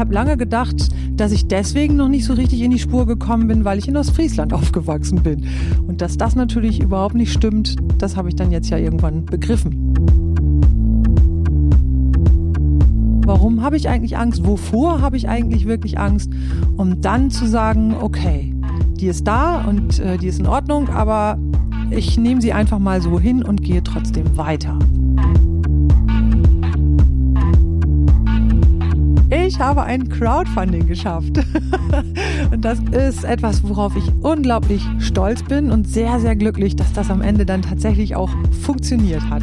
habe lange gedacht, dass ich deswegen noch nicht so richtig in die Spur gekommen bin, weil ich in Ostfriesland aufgewachsen bin. Und dass das natürlich überhaupt nicht stimmt, das habe ich dann jetzt ja irgendwann begriffen. Warum habe ich eigentlich Angst? Wovor habe ich eigentlich wirklich Angst? Um dann zu sagen, okay, die ist da und äh, die ist in Ordnung, aber ich nehme sie einfach mal so hin und gehe trotzdem weiter. Ich habe ein Crowdfunding geschafft. und das ist etwas, worauf ich unglaublich stolz bin und sehr, sehr glücklich, dass das am Ende dann tatsächlich auch funktioniert hat.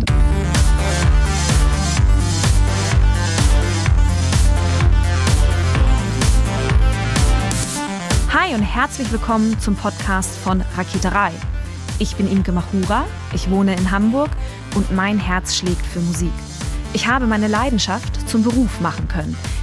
Hi und herzlich willkommen zum Podcast von Raketerei. Ich bin Imke Machura, ich wohne in Hamburg und mein Herz schlägt für Musik. Ich habe meine Leidenschaft zum Beruf machen können.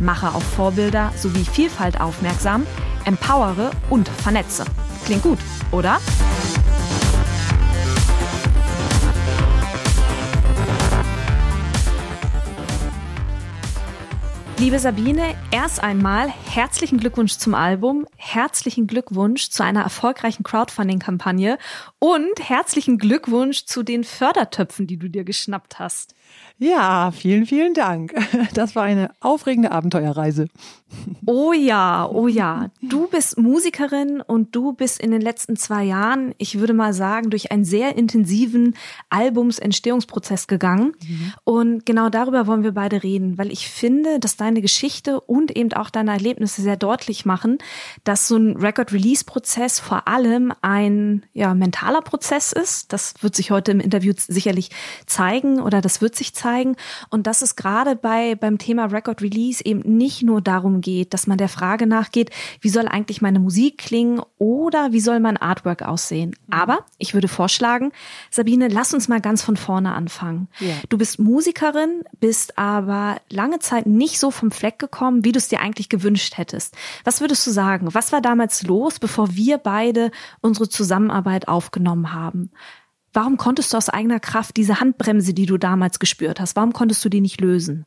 mache auf Vorbilder sowie Vielfalt aufmerksam, empowere und vernetze. Klingt gut, oder? Liebe Sabine, erst einmal herzlichen Glückwunsch zum Album, herzlichen Glückwunsch zu einer erfolgreichen Crowdfunding-Kampagne und herzlichen Glückwunsch zu den Fördertöpfen, die du dir geschnappt hast. Ja, vielen, vielen Dank. Das war eine aufregende Abenteuerreise. Oh ja, oh ja. Du bist Musikerin und du bist in den letzten zwei Jahren, ich würde mal sagen, durch einen sehr intensiven Albumsentstehungsprozess gegangen. Mhm. Und genau darüber wollen wir beide reden, weil ich finde, dass deine Geschichte und eben auch deine Erlebnisse sehr deutlich machen, dass so ein Record-Release-Prozess vor allem ein ja, mentaler Prozess ist. Das wird sich heute im Interview sicherlich zeigen oder das wird sich zeigen. Und dass es gerade bei, beim Thema Record-Release eben nicht nur darum geht, dass man der Frage nachgeht, wie soll eigentlich meine Musik klingen oder wie soll mein Artwork aussehen. Mhm. Aber ich würde vorschlagen, Sabine, lass uns mal ganz von vorne anfangen. Ja. Du bist Musikerin, bist aber lange Zeit nicht so vom Fleck gekommen, wie du es dir eigentlich gewünscht hättest. Was würdest du sagen? Was war damals los, bevor wir beide unsere Zusammenarbeit aufgenommen haben? Warum konntest du aus eigener Kraft diese Handbremse, die du damals gespürt hast, warum konntest du die nicht lösen?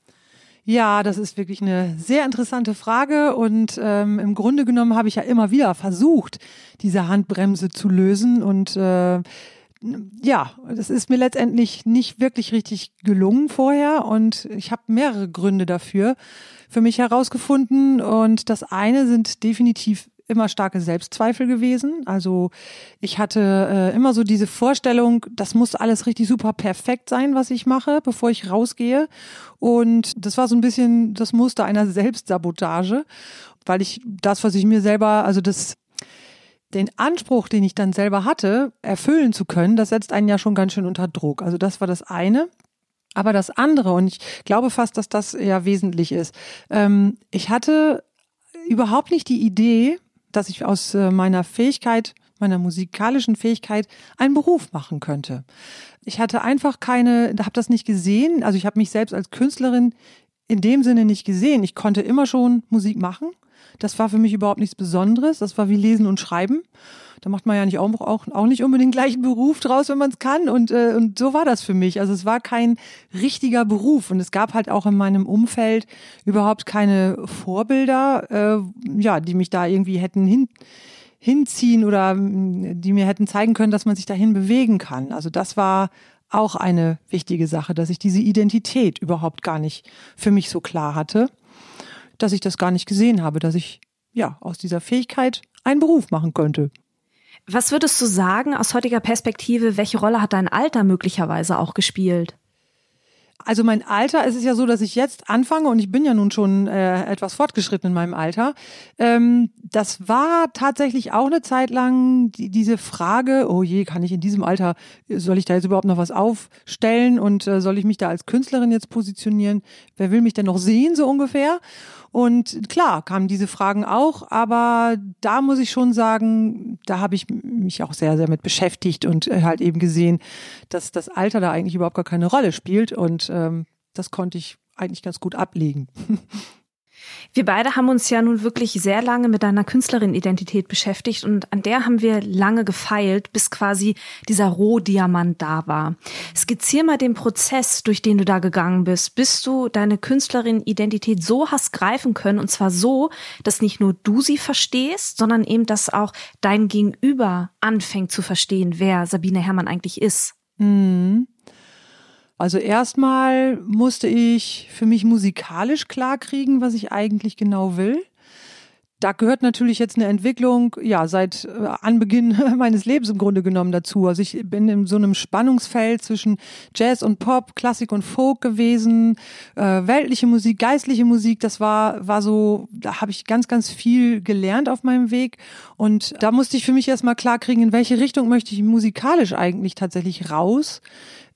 Ja, das ist wirklich eine sehr interessante Frage und ähm, im Grunde genommen habe ich ja immer wieder versucht, diese Handbremse zu lösen und äh, ja, das ist mir letztendlich nicht wirklich richtig gelungen vorher und ich habe mehrere Gründe dafür für mich herausgefunden und das eine sind definitiv immer starke Selbstzweifel gewesen. Also ich hatte äh, immer so diese Vorstellung, das muss alles richtig super perfekt sein, was ich mache, bevor ich rausgehe. Und das war so ein bisschen das Muster einer Selbstsabotage, weil ich das, was ich mir selber, also das den Anspruch, den ich dann selber hatte, erfüllen zu können, das setzt einen ja schon ganz schön unter Druck. Also das war das eine. Aber das andere, und ich glaube fast, dass das ja wesentlich ist, ähm, ich hatte überhaupt nicht die Idee, dass ich aus äh, meiner Fähigkeit, meiner musikalischen Fähigkeit einen Beruf machen könnte. Ich hatte einfach keine, habe das nicht gesehen. Also ich habe mich selbst als Künstlerin in dem Sinne nicht gesehen. Ich konnte immer schon Musik machen. Das war für mich überhaupt nichts Besonderes. Das war wie Lesen und Schreiben. Da macht man ja nicht auch, auch, auch nicht unbedingt gleich einen Beruf draus, wenn man es kann. Und, äh, und so war das für mich. Also es war kein richtiger Beruf. Und es gab halt auch in meinem Umfeld überhaupt keine Vorbilder, äh, ja, die mich da irgendwie hätten hin hinziehen oder mm, die mir hätten zeigen können, dass man sich dahin bewegen kann. Also das war auch eine wichtige Sache, dass ich diese Identität überhaupt gar nicht für mich so klar hatte, dass ich das gar nicht gesehen habe, dass ich ja aus dieser Fähigkeit einen Beruf machen könnte. Was würdest du sagen aus heutiger Perspektive, welche Rolle hat dein Alter möglicherweise auch gespielt? Also mein Alter, es ist ja so, dass ich jetzt anfange und ich bin ja nun schon äh, etwas fortgeschritten in meinem Alter. Ähm, das war tatsächlich auch eine Zeit lang die, diese Frage, oh je, kann ich in diesem Alter, soll ich da jetzt überhaupt noch was aufstellen und äh, soll ich mich da als Künstlerin jetzt positionieren? Wer will mich denn noch sehen, so ungefähr? Und klar kamen diese Fragen auch, aber da muss ich schon sagen, da habe ich mich auch sehr, sehr mit beschäftigt und äh, halt eben gesehen, dass das Alter da eigentlich überhaupt gar keine Rolle spielt. Und ähm, das konnte ich eigentlich ganz gut ablegen. Wir beide haben uns ja nun wirklich sehr lange mit deiner Künstlerin-Identität beschäftigt und an der haben wir lange gefeilt, bis quasi dieser Rohdiamant da war. Skizzier mal den Prozess, durch den du da gegangen bist, bis du deine Künstlerin-Identität so hast greifen können und zwar so, dass nicht nur du sie verstehst, sondern eben, dass auch dein Gegenüber anfängt zu verstehen, wer Sabine Herrmann eigentlich ist. Mhm. Also erstmal musste ich für mich musikalisch klarkriegen, was ich eigentlich genau will. Da gehört natürlich jetzt eine Entwicklung, ja, seit äh, Anbeginn meines Lebens im Grunde genommen dazu. Also ich bin in so einem Spannungsfeld zwischen Jazz und Pop, Klassik und Folk gewesen, äh, weltliche Musik, geistliche Musik. Das war, war so, da habe ich ganz, ganz viel gelernt auf meinem Weg. Und da musste ich für mich erstmal klarkriegen, in welche Richtung möchte ich musikalisch eigentlich tatsächlich raus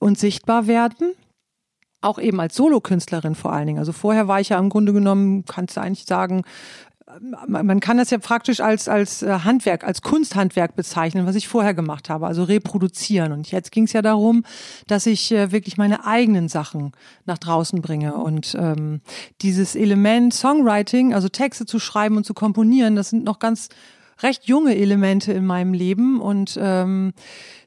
und sichtbar werden. Auch eben als Solokünstlerin vor allen Dingen. Also vorher war ich ja im Grunde genommen, kannst du eigentlich sagen, man kann das ja praktisch als, als äh, Handwerk, als Kunsthandwerk bezeichnen, was ich vorher gemacht habe, also reproduzieren. Und jetzt ging es ja darum, dass ich äh, wirklich meine eigenen Sachen nach draußen bringe. Und ähm, dieses Element Songwriting, also Texte zu schreiben und zu komponieren, das sind noch ganz recht junge Elemente in meinem Leben. Und ähm,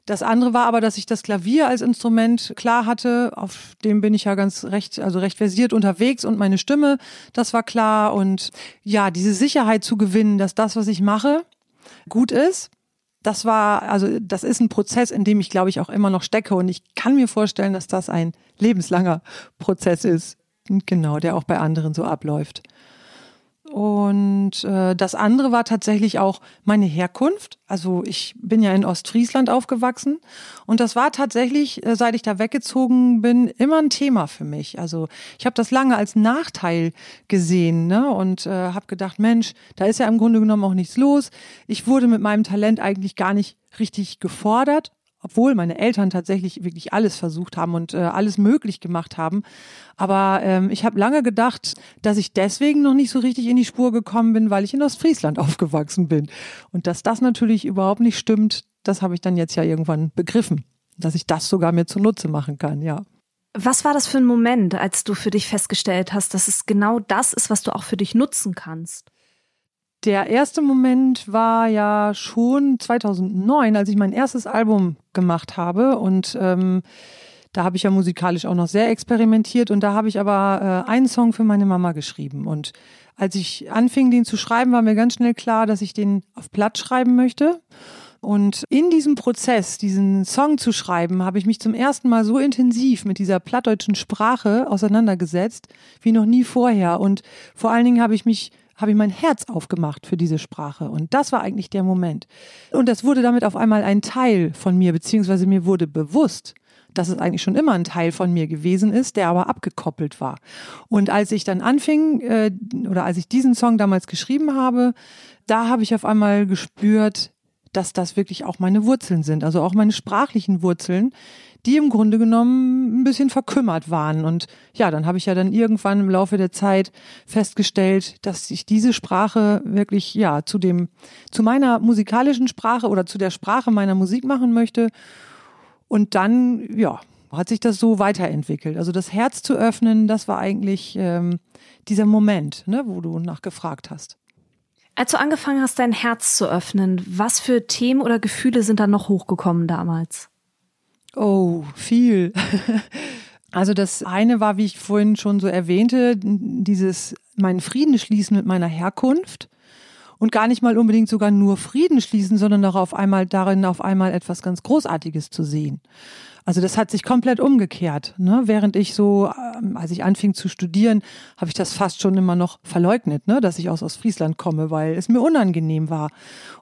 das andere war aber, dass ich das Klavier als Instrument klar hatte. Auf dem bin ich ja ganz recht, also recht versiert unterwegs und meine Stimme, das war klar. Und ja, diese Sicherheit zu gewinnen, dass das, was ich mache, gut ist. Das war, also das ist ein Prozess, in dem ich, glaube ich, auch immer noch stecke. Und ich kann mir vorstellen, dass das ein lebenslanger Prozess ist. Genau, der auch bei anderen so abläuft. Und äh, das andere war tatsächlich auch meine Herkunft. Also ich bin ja in Ostfriesland aufgewachsen und das war tatsächlich, äh, seit ich da weggezogen bin, immer ein Thema für mich. Also ich habe das lange als Nachteil gesehen ne? und äh, habe gedacht, Mensch, da ist ja im Grunde genommen auch nichts los. Ich wurde mit meinem Talent eigentlich gar nicht richtig gefordert obwohl meine Eltern tatsächlich wirklich alles versucht haben und äh, alles möglich gemacht haben. Aber ähm, ich habe lange gedacht, dass ich deswegen noch nicht so richtig in die Spur gekommen bin, weil ich in Ostfriesland aufgewachsen bin. Und dass das natürlich überhaupt nicht stimmt, das habe ich dann jetzt ja irgendwann begriffen, dass ich das sogar mir zunutze machen kann, ja. Was war das für ein Moment, als du für dich festgestellt hast, dass es genau das ist, was du auch für dich nutzen kannst? Der erste Moment war ja schon 2009, als ich mein erstes Album gemacht habe und ähm, da habe ich ja musikalisch auch noch sehr experimentiert und da habe ich aber äh, einen Song für meine Mama geschrieben und als ich anfing, den zu schreiben, war mir ganz schnell klar, dass ich den auf Blatt schreiben möchte. Und in diesem Prozess, diesen Song zu schreiben, habe ich mich zum ersten Mal so intensiv mit dieser plattdeutschen Sprache auseinandergesetzt wie noch nie vorher. Und vor allen Dingen habe ich mich habe ich mein Herz aufgemacht für diese Sprache. Und das war eigentlich der Moment. Und das wurde damit auf einmal ein Teil von mir, beziehungsweise mir wurde bewusst, dass es eigentlich schon immer ein Teil von mir gewesen ist, der aber abgekoppelt war. Und als ich dann anfing, äh, oder als ich diesen Song damals geschrieben habe, da habe ich auf einmal gespürt, dass das wirklich auch meine Wurzeln sind, also auch meine sprachlichen Wurzeln, die im Grunde genommen ein bisschen verkümmert waren. Und ja, dann habe ich ja dann irgendwann im Laufe der Zeit festgestellt, dass ich diese Sprache wirklich ja zu dem zu meiner musikalischen Sprache oder zu der Sprache meiner Musik machen möchte. Und dann ja hat sich das so weiterentwickelt. Also das Herz zu öffnen, das war eigentlich ähm, dieser Moment, ne, wo du nachgefragt hast. Als du angefangen hast, dein Herz zu öffnen, was für Themen oder Gefühle sind da noch hochgekommen damals? Oh, viel. Also das eine war, wie ich vorhin schon so erwähnte, dieses meinen Frieden schließen mit meiner Herkunft und gar nicht mal unbedingt sogar nur Frieden schließen, sondern auch auf einmal darin auf einmal etwas ganz Großartiges zu sehen. Also das hat sich komplett umgekehrt. Ne? Während ich so, ähm, als ich anfing zu studieren, habe ich das fast schon immer noch verleugnet, ne? dass ich aus Ostfriesland komme, weil es mir unangenehm war.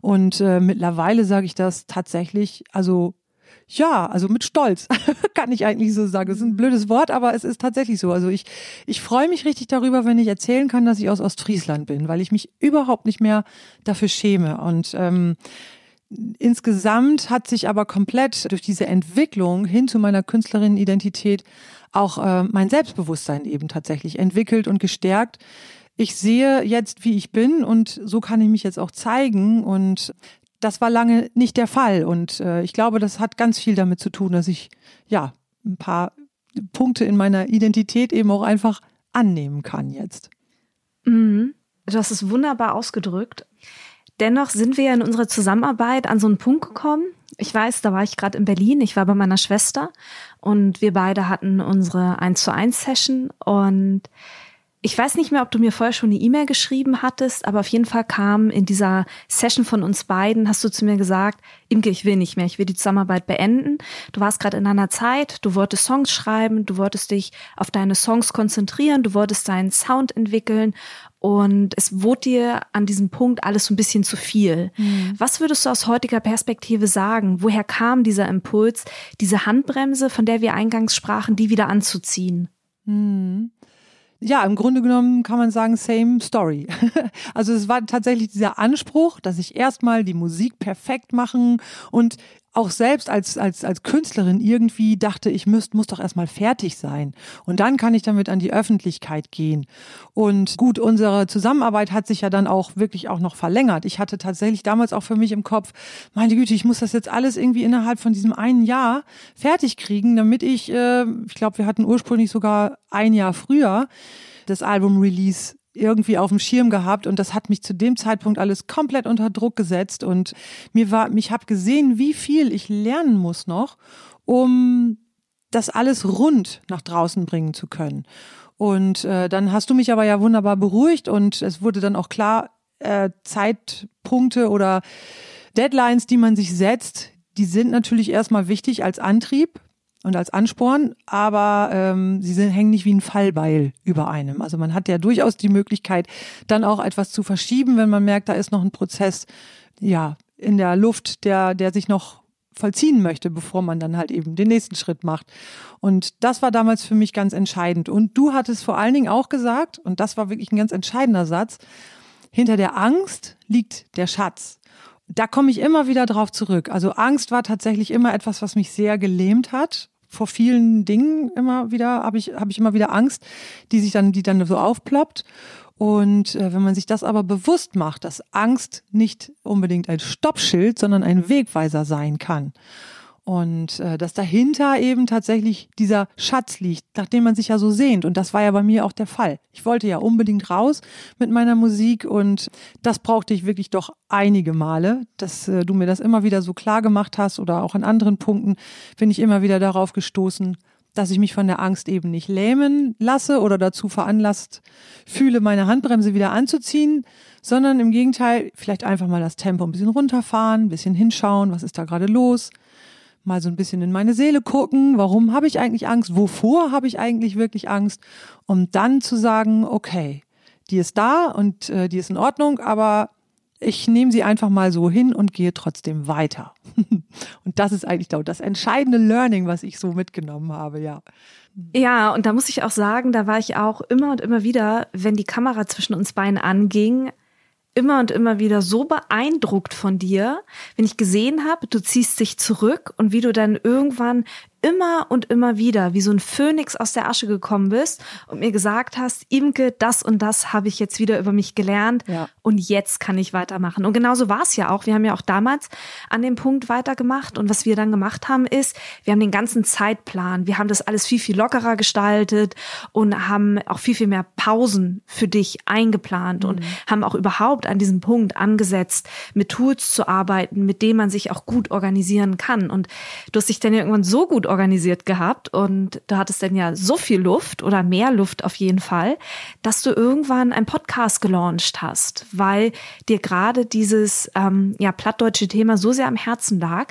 Und äh, mittlerweile sage ich das tatsächlich, also ja, also mit Stolz, kann ich eigentlich so sagen. Das ist ein blödes Wort, aber es ist tatsächlich so. Also ich, ich freue mich richtig darüber, wenn ich erzählen kann, dass ich aus Ostfriesland bin, weil ich mich überhaupt nicht mehr dafür schäme. Und ähm, insgesamt hat sich aber komplett durch diese Entwicklung hin zu meiner Künstlerinnenidentität auch äh, mein Selbstbewusstsein eben tatsächlich entwickelt und gestärkt ich sehe jetzt, wie ich bin und so kann ich mich jetzt auch zeigen und das war lange nicht der Fall und äh, ich glaube, das hat ganz viel damit zu tun, dass ich ja ein paar Punkte in meiner Identität eben auch einfach annehmen kann jetzt. Mhm. Du hast es wunderbar ausgedrückt. Dennoch sind wir ja in unserer Zusammenarbeit an so einen Punkt gekommen. Ich weiß, da war ich gerade in Berlin, ich war bei meiner Schwester und wir beide hatten unsere 1 zu 1 Session und ich weiß nicht mehr, ob du mir vorher schon eine E-Mail geschrieben hattest, aber auf jeden Fall kam in dieser Session von uns beiden, hast du zu mir gesagt, Imke, ich will nicht mehr, ich will die Zusammenarbeit beenden. Du warst gerade in einer Zeit, du wolltest Songs schreiben, du wolltest dich auf deine Songs konzentrieren, du wolltest deinen Sound entwickeln und es wurde dir an diesem Punkt alles so ein bisschen zu viel. Mhm. Was würdest du aus heutiger Perspektive sagen? Woher kam dieser Impuls, diese Handbremse, von der wir eingangs sprachen, die wieder anzuziehen? Mhm ja, im Grunde genommen kann man sagen, same story. Also es war tatsächlich dieser Anspruch, dass ich erstmal die Musik perfekt machen und auch selbst als, als, als Künstlerin irgendwie dachte, ich müsst, muss doch erstmal fertig sein. Und dann kann ich damit an die Öffentlichkeit gehen. Und gut, unsere Zusammenarbeit hat sich ja dann auch wirklich auch noch verlängert. Ich hatte tatsächlich damals auch für mich im Kopf, meine Güte, ich muss das jetzt alles irgendwie innerhalb von diesem einen Jahr fertig kriegen, damit ich, äh, ich glaube, wir hatten ursprünglich sogar ein Jahr früher das Album Release irgendwie auf dem Schirm gehabt und das hat mich zu dem Zeitpunkt alles komplett unter Druck gesetzt und mir war, mich habe gesehen, wie viel ich lernen muss noch, um das alles rund nach draußen bringen zu können. Und äh, dann hast du mich aber ja wunderbar beruhigt und es wurde dann auch klar, äh, Zeitpunkte oder Deadlines, die man sich setzt, die sind natürlich erstmal wichtig als Antrieb, und als Ansporn, aber ähm, sie sind, hängen nicht wie ein Fallbeil über einem. Also man hat ja durchaus die Möglichkeit, dann auch etwas zu verschieben, wenn man merkt, da ist noch ein Prozess, ja, in der Luft, der, der sich noch vollziehen möchte, bevor man dann halt eben den nächsten Schritt macht. Und das war damals für mich ganz entscheidend. Und du hattest vor allen Dingen auch gesagt, und das war wirklich ein ganz entscheidender Satz, hinter der Angst liegt der Schatz da komme ich immer wieder drauf zurück. Also Angst war tatsächlich immer etwas, was mich sehr gelähmt hat vor vielen Dingen immer wieder, habe ich, habe ich immer wieder Angst, die sich dann, die dann so aufploppt. Und äh, wenn man sich das aber bewusst macht, dass Angst nicht unbedingt ein Stoppschild, sondern ein Wegweiser sein kann. Und äh, dass dahinter eben tatsächlich dieser Schatz liegt, nachdem man sich ja so sehnt. Und das war ja bei mir auch der Fall. Ich wollte ja unbedingt raus mit meiner Musik und das brauchte ich wirklich doch einige Male, dass äh, du mir das immer wieder so klar gemacht hast oder auch in anderen Punkten bin ich immer wieder darauf gestoßen, dass ich mich von der Angst eben nicht lähmen lasse oder dazu veranlasst fühle, meine Handbremse wieder anzuziehen, sondern im Gegenteil vielleicht einfach mal das Tempo ein bisschen runterfahren, ein bisschen hinschauen, was ist da gerade los mal so ein bisschen in meine Seele gucken, warum habe ich eigentlich Angst, wovor habe ich eigentlich wirklich Angst, um dann zu sagen, okay, die ist da und äh, die ist in Ordnung, aber ich nehme sie einfach mal so hin und gehe trotzdem weiter. und das ist eigentlich das entscheidende Learning, was ich so mitgenommen habe, ja. Ja, und da muss ich auch sagen, da war ich auch immer und immer wieder, wenn die Kamera zwischen uns beiden anging, immer und immer wieder so beeindruckt von dir, wenn ich gesehen habe, du ziehst dich zurück und wie du dann irgendwann immer und immer wieder wie so ein Phönix aus der Asche gekommen bist und mir gesagt hast, Imke, das und das habe ich jetzt wieder über mich gelernt ja. und jetzt kann ich weitermachen. Und genauso war es ja auch. Wir haben ja auch damals an dem Punkt weitergemacht und was wir dann gemacht haben ist, wir haben den ganzen Zeitplan, wir haben das alles viel, viel lockerer gestaltet und haben auch viel, viel mehr Pausen für dich eingeplant mhm. und haben auch überhaupt an diesem Punkt angesetzt, mit Tools zu arbeiten, mit denen man sich auch gut organisieren kann. Und du hast dich dann irgendwann so gut organisiert gehabt und du hattest dann ja so viel Luft oder mehr Luft auf jeden Fall, dass du irgendwann einen Podcast gelauncht hast, weil dir gerade dieses ähm, ja plattdeutsche Thema so sehr am Herzen lag,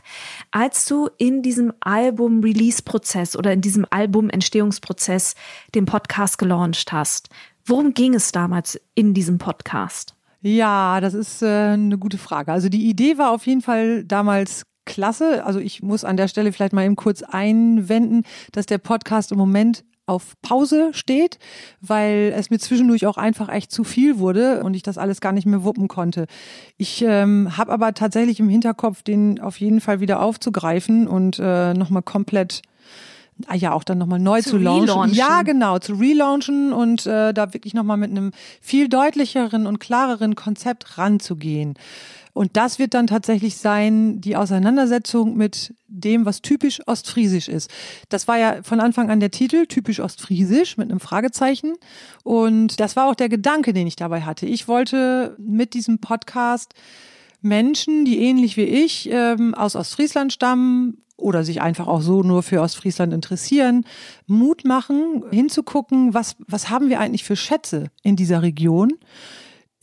als du in diesem Album-Release-Prozess oder in diesem Album-Entstehungsprozess den Podcast gelauncht hast. Worum ging es damals in diesem Podcast? Ja, das ist äh, eine gute Frage. Also die Idee war auf jeden Fall damals klasse. Also ich muss an der Stelle vielleicht mal eben kurz einwenden, dass der Podcast im Moment auf Pause steht, weil es mir zwischendurch auch einfach echt zu viel wurde und ich das alles gar nicht mehr wuppen konnte. Ich ähm, habe aber tatsächlich im Hinterkopf, den auf jeden Fall wieder aufzugreifen und äh, nochmal komplett ah ja auch dann nochmal neu zu, zu launchen. Relaunchen. Ja, genau, zu relaunchen und äh, da wirklich nochmal mit einem viel deutlicheren und klareren Konzept ranzugehen. Und das wird dann tatsächlich sein, die Auseinandersetzung mit dem, was typisch ostfriesisch ist. Das war ja von Anfang an der Titel, typisch ostfriesisch mit einem Fragezeichen. Und das war auch der Gedanke, den ich dabei hatte. Ich wollte mit diesem Podcast Menschen, die ähnlich wie ich ähm, aus Ostfriesland stammen oder sich einfach auch so nur für Ostfriesland interessieren, Mut machen, hinzugucken, was, was haben wir eigentlich für Schätze in dieser Region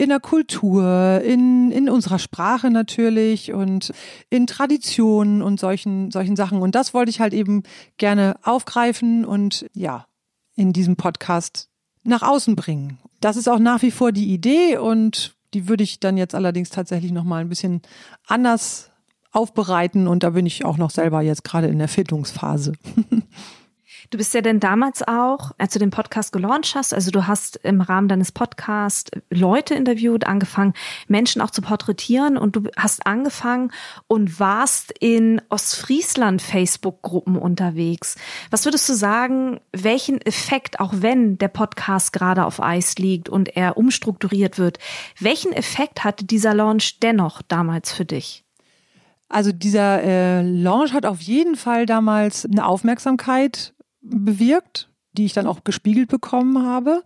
in der Kultur, in, in unserer Sprache natürlich und in Traditionen und solchen, solchen Sachen. Und das wollte ich halt eben gerne aufgreifen und ja, in diesem Podcast nach außen bringen. Das ist auch nach wie vor die Idee und die würde ich dann jetzt allerdings tatsächlich nochmal ein bisschen anders aufbereiten und da bin ich auch noch selber jetzt gerade in der Findungsphase. Du bist ja denn damals auch, als du den Podcast gelauncht hast, also du hast im Rahmen deines Podcasts Leute interviewt, angefangen, Menschen auch zu porträtieren und du hast angefangen und warst in Ostfriesland Facebook-Gruppen unterwegs. Was würdest du sagen, welchen Effekt, auch wenn der Podcast gerade auf Eis liegt und er umstrukturiert wird, welchen Effekt hatte dieser Launch dennoch damals für dich? Also dieser äh, Launch hat auf jeden Fall damals eine Aufmerksamkeit bewirkt, die ich dann auch gespiegelt bekommen habe.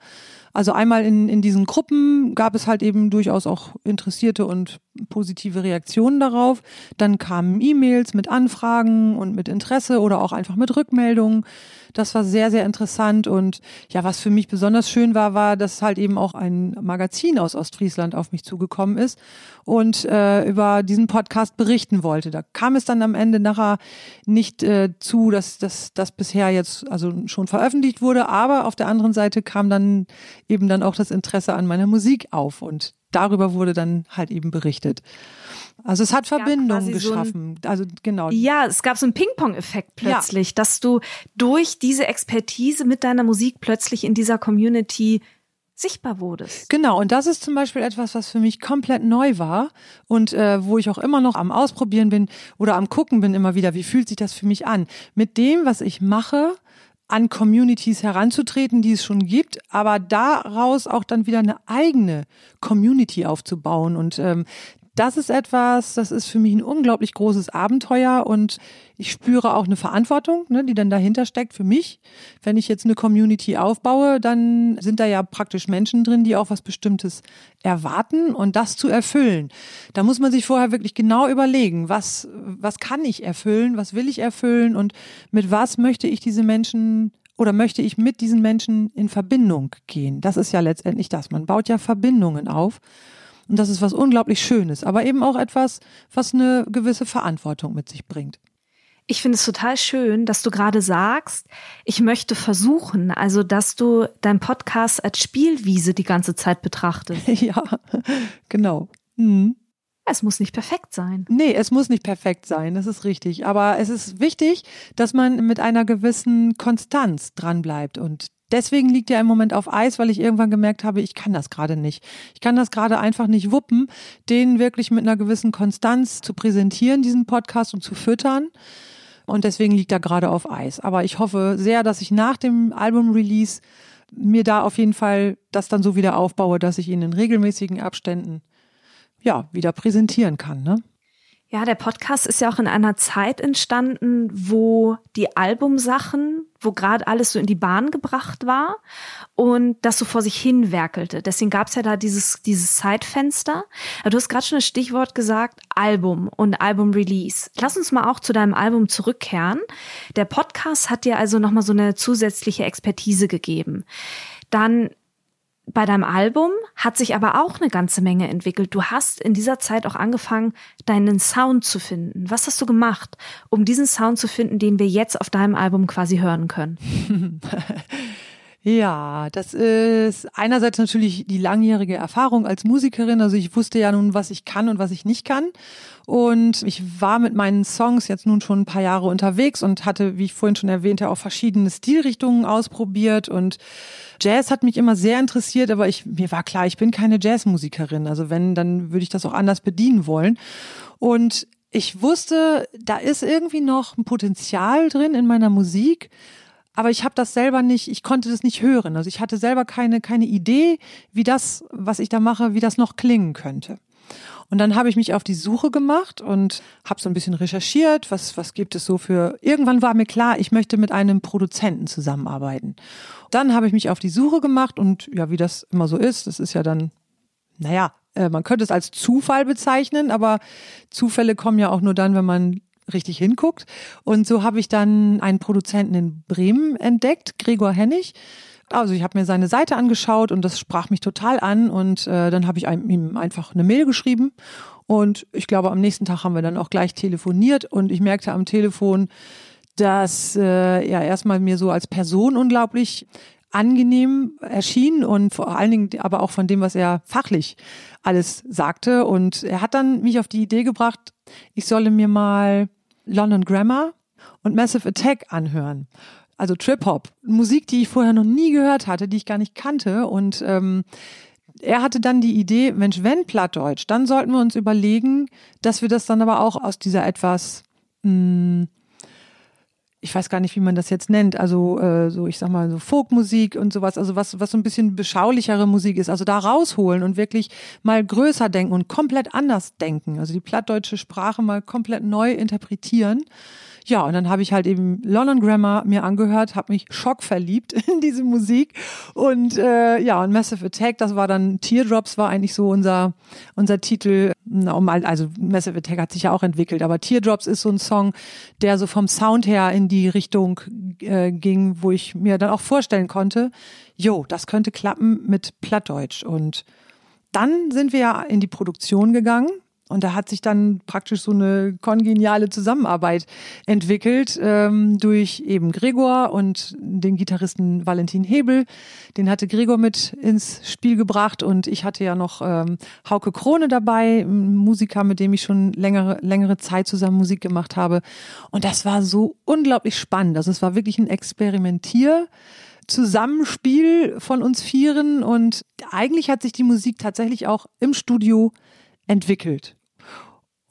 Also einmal in, in diesen Gruppen gab es halt eben durchaus auch interessierte und positive Reaktionen darauf. Dann kamen E-Mails mit Anfragen und mit Interesse oder auch einfach mit Rückmeldungen. Das war sehr, sehr interessant. Und ja, was für mich besonders schön war, war, dass halt eben auch ein Magazin aus Ostfriesland auf mich zugekommen ist und äh, über diesen Podcast berichten wollte. Da kam es dann am Ende nachher nicht äh, zu, dass das bisher jetzt also schon veröffentlicht wurde, aber auf der anderen Seite kam dann eben dann auch das Interesse an meiner Musik auf und darüber wurde dann halt eben berichtet. Also es hat Verbindungen geschaffen. So ein, also genau. Ja, es gab so einen Ping-Pong-Effekt plötzlich, ja. dass du durch diese Expertise mit deiner Musik plötzlich in dieser Community sichtbar wurdest. Genau, und das ist zum Beispiel etwas, was für mich komplett neu war und äh, wo ich auch immer noch am Ausprobieren bin oder am Gucken bin immer wieder, wie fühlt sich das für mich an? Mit dem, was ich mache, an Communities heranzutreten, die es schon gibt, aber daraus auch dann wieder eine eigene Community aufzubauen. Und ähm, das ist etwas, das ist für mich ein unglaublich großes Abenteuer und ich spüre auch eine Verantwortung, ne, die dann dahinter steckt für mich. Wenn ich jetzt eine Community aufbaue, dann sind da ja praktisch Menschen drin, die auch was Bestimmtes erwarten und das zu erfüllen. Da muss man sich vorher wirklich genau überlegen, was, was kann ich erfüllen, was will ich erfüllen und mit was möchte ich diese Menschen oder möchte ich mit diesen Menschen in Verbindung gehen? Das ist ja letztendlich das. Man baut ja Verbindungen auf. Und das ist was unglaublich Schönes, aber eben auch etwas, was eine gewisse Verantwortung mit sich bringt. Ich finde es total schön, dass du gerade sagst, ich möchte versuchen, also dass du dein Podcast als Spielwiese die ganze Zeit betrachtest. Ja, genau. Mhm. Es muss nicht perfekt sein. Nee, es muss nicht perfekt sein, das ist richtig. Aber es ist wichtig, dass man mit einer gewissen Konstanz dranbleibt und deswegen liegt er im Moment auf Eis, weil ich irgendwann gemerkt habe, ich kann das gerade nicht. Ich kann das gerade einfach nicht wuppen, den wirklich mit einer gewissen Konstanz zu präsentieren, diesen Podcast und zu füttern. Und deswegen liegt er gerade auf Eis. Aber ich hoffe sehr, dass ich nach dem Album-Release mir da auf jeden Fall das dann so wieder aufbaue, dass ich ihn in regelmäßigen Abständen ja wieder präsentieren kann. Ne? Ja, der Podcast ist ja auch in einer Zeit entstanden, wo die Albumsachen, wo gerade alles so in die Bahn gebracht war und das so vor sich hin werkelte. Deswegen gab es ja da dieses, dieses Zeitfenster. Du hast gerade schon das Stichwort gesagt, Album und Album-Release. Lass uns mal auch zu deinem Album zurückkehren. Der Podcast hat dir also nochmal so eine zusätzliche Expertise gegeben. Dann bei deinem Album hat sich aber auch eine ganze Menge entwickelt. Du hast in dieser Zeit auch angefangen, deinen Sound zu finden. Was hast du gemacht, um diesen Sound zu finden, den wir jetzt auf deinem Album quasi hören können? Ja, das ist einerseits natürlich die langjährige Erfahrung als Musikerin. Also ich wusste ja nun, was ich kann und was ich nicht kann. Und ich war mit meinen Songs jetzt nun schon ein paar Jahre unterwegs und hatte, wie ich vorhin schon erwähnte, auch verschiedene Stilrichtungen ausprobiert. Und Jazz hat mich immer sehr interessiert, aber ich, mir war klar, ich bin keine Jazzmusikerin. Also wenn, dann würde ich das auch anders bedienen wollen. Und ich wusste, da ist irgendwie noch ein Potenzial drin in meiner Musik, aber ich habe das selber nicht, ich konnte das nicht hören. Also ich hatte selber keine, keine Idee, wie das, was ich da mache, wie das noch klingen könnte. Und dann habe ich mich auf die Suche gemacht und habe so ein bisschen recherchiert, was, was gibt es so für. Irgendwann war mir klar, ich möchte mit einem Produzenten zusammenarbeiten. Dann habe ich mich auf die Suche gemacht und ja, wie das immer so ist, das ist ja dann, naja, äh, man könnte es als Zufall bezeichnen, aber Zufälle kommen ja auch nur dann, wenn man richtig hinguckt. Und so habe ich dann einen Produzenten in Bremen entdeckt, Gregor Hennig. Also ich habe mir seine Seite angeschaut und das sprach mich total an und äh, dann habe ich ihm einfach eine Mail geschrieben und ich glaube am nächsten Tag haben wir dann auch gleich telefoniert und ich merkte am Telefon, dass äh, ja erstmal mir so als Person unglaublich angenehm erschien und vor allen Dingen aber auch von dem, was er fachlich alles sagte. Und er hat dann mich auf die Idee gebracht, ich solle mir mal London Grammar und Massive Attack anhören. Also Trip Hop, Musik, die ich vorher noch nie gehört hatte, die ich gar nicht kannte. Und ähm, er hatte dann die Idee, Mensch, wenn Plattdeutsch, dann sollten wir uns überlegen, dass wir das dann aber auch aus dieser etwas mh, hm, ich weiß gar nicht, wie man das jetzt nennt, also äh, so, ich sag mal, so Folkmusik und sowas, also was, was so ein bisschen beschaulichere Musik ist, also da rausholen und wirklich mal größer denken und komplett anders denken, also die plattdeutsche Sprache mal komplett neu interpretieren. Ja, und dann habe ich halt eben London Grammar mir angehört, habe mich schockverliebt in diese Musik. Und äh, ja, und Massive Attack, das war dann Teardrops war eigentlich so unser unser Titel, also Massive Attack hat sich ja auch entwickelt, aber Teardrops ist so ein Song, der so vom Sound her in die Richtung äh, ging, wo ich mir dann auch vorstellen konnte, jo, das könnte klappen mit Plattdeutsch. Und dann sind wir ja in die Produktion gegangen und da hat sich dann praktisch so eine kongeniale Zusammenarbeit entwickelt ähm, durch eben Gregor und den Gitarristen Valentin Hebel. Den hatte Gregor mit ins Spiel gebracht und ich hatte ja noch ähm, Hauke Krone dabei, Musiker, mit dem ich schon längere, längere Zeit zusammen Musik gemacht habe. Und das war so unglaublich spannend. Also es war wirklich ein Experimentier. Zusammenspiel von uns Vieren und eigentlich hat sich die Musik tatsächlich auch im Studio entwickelt.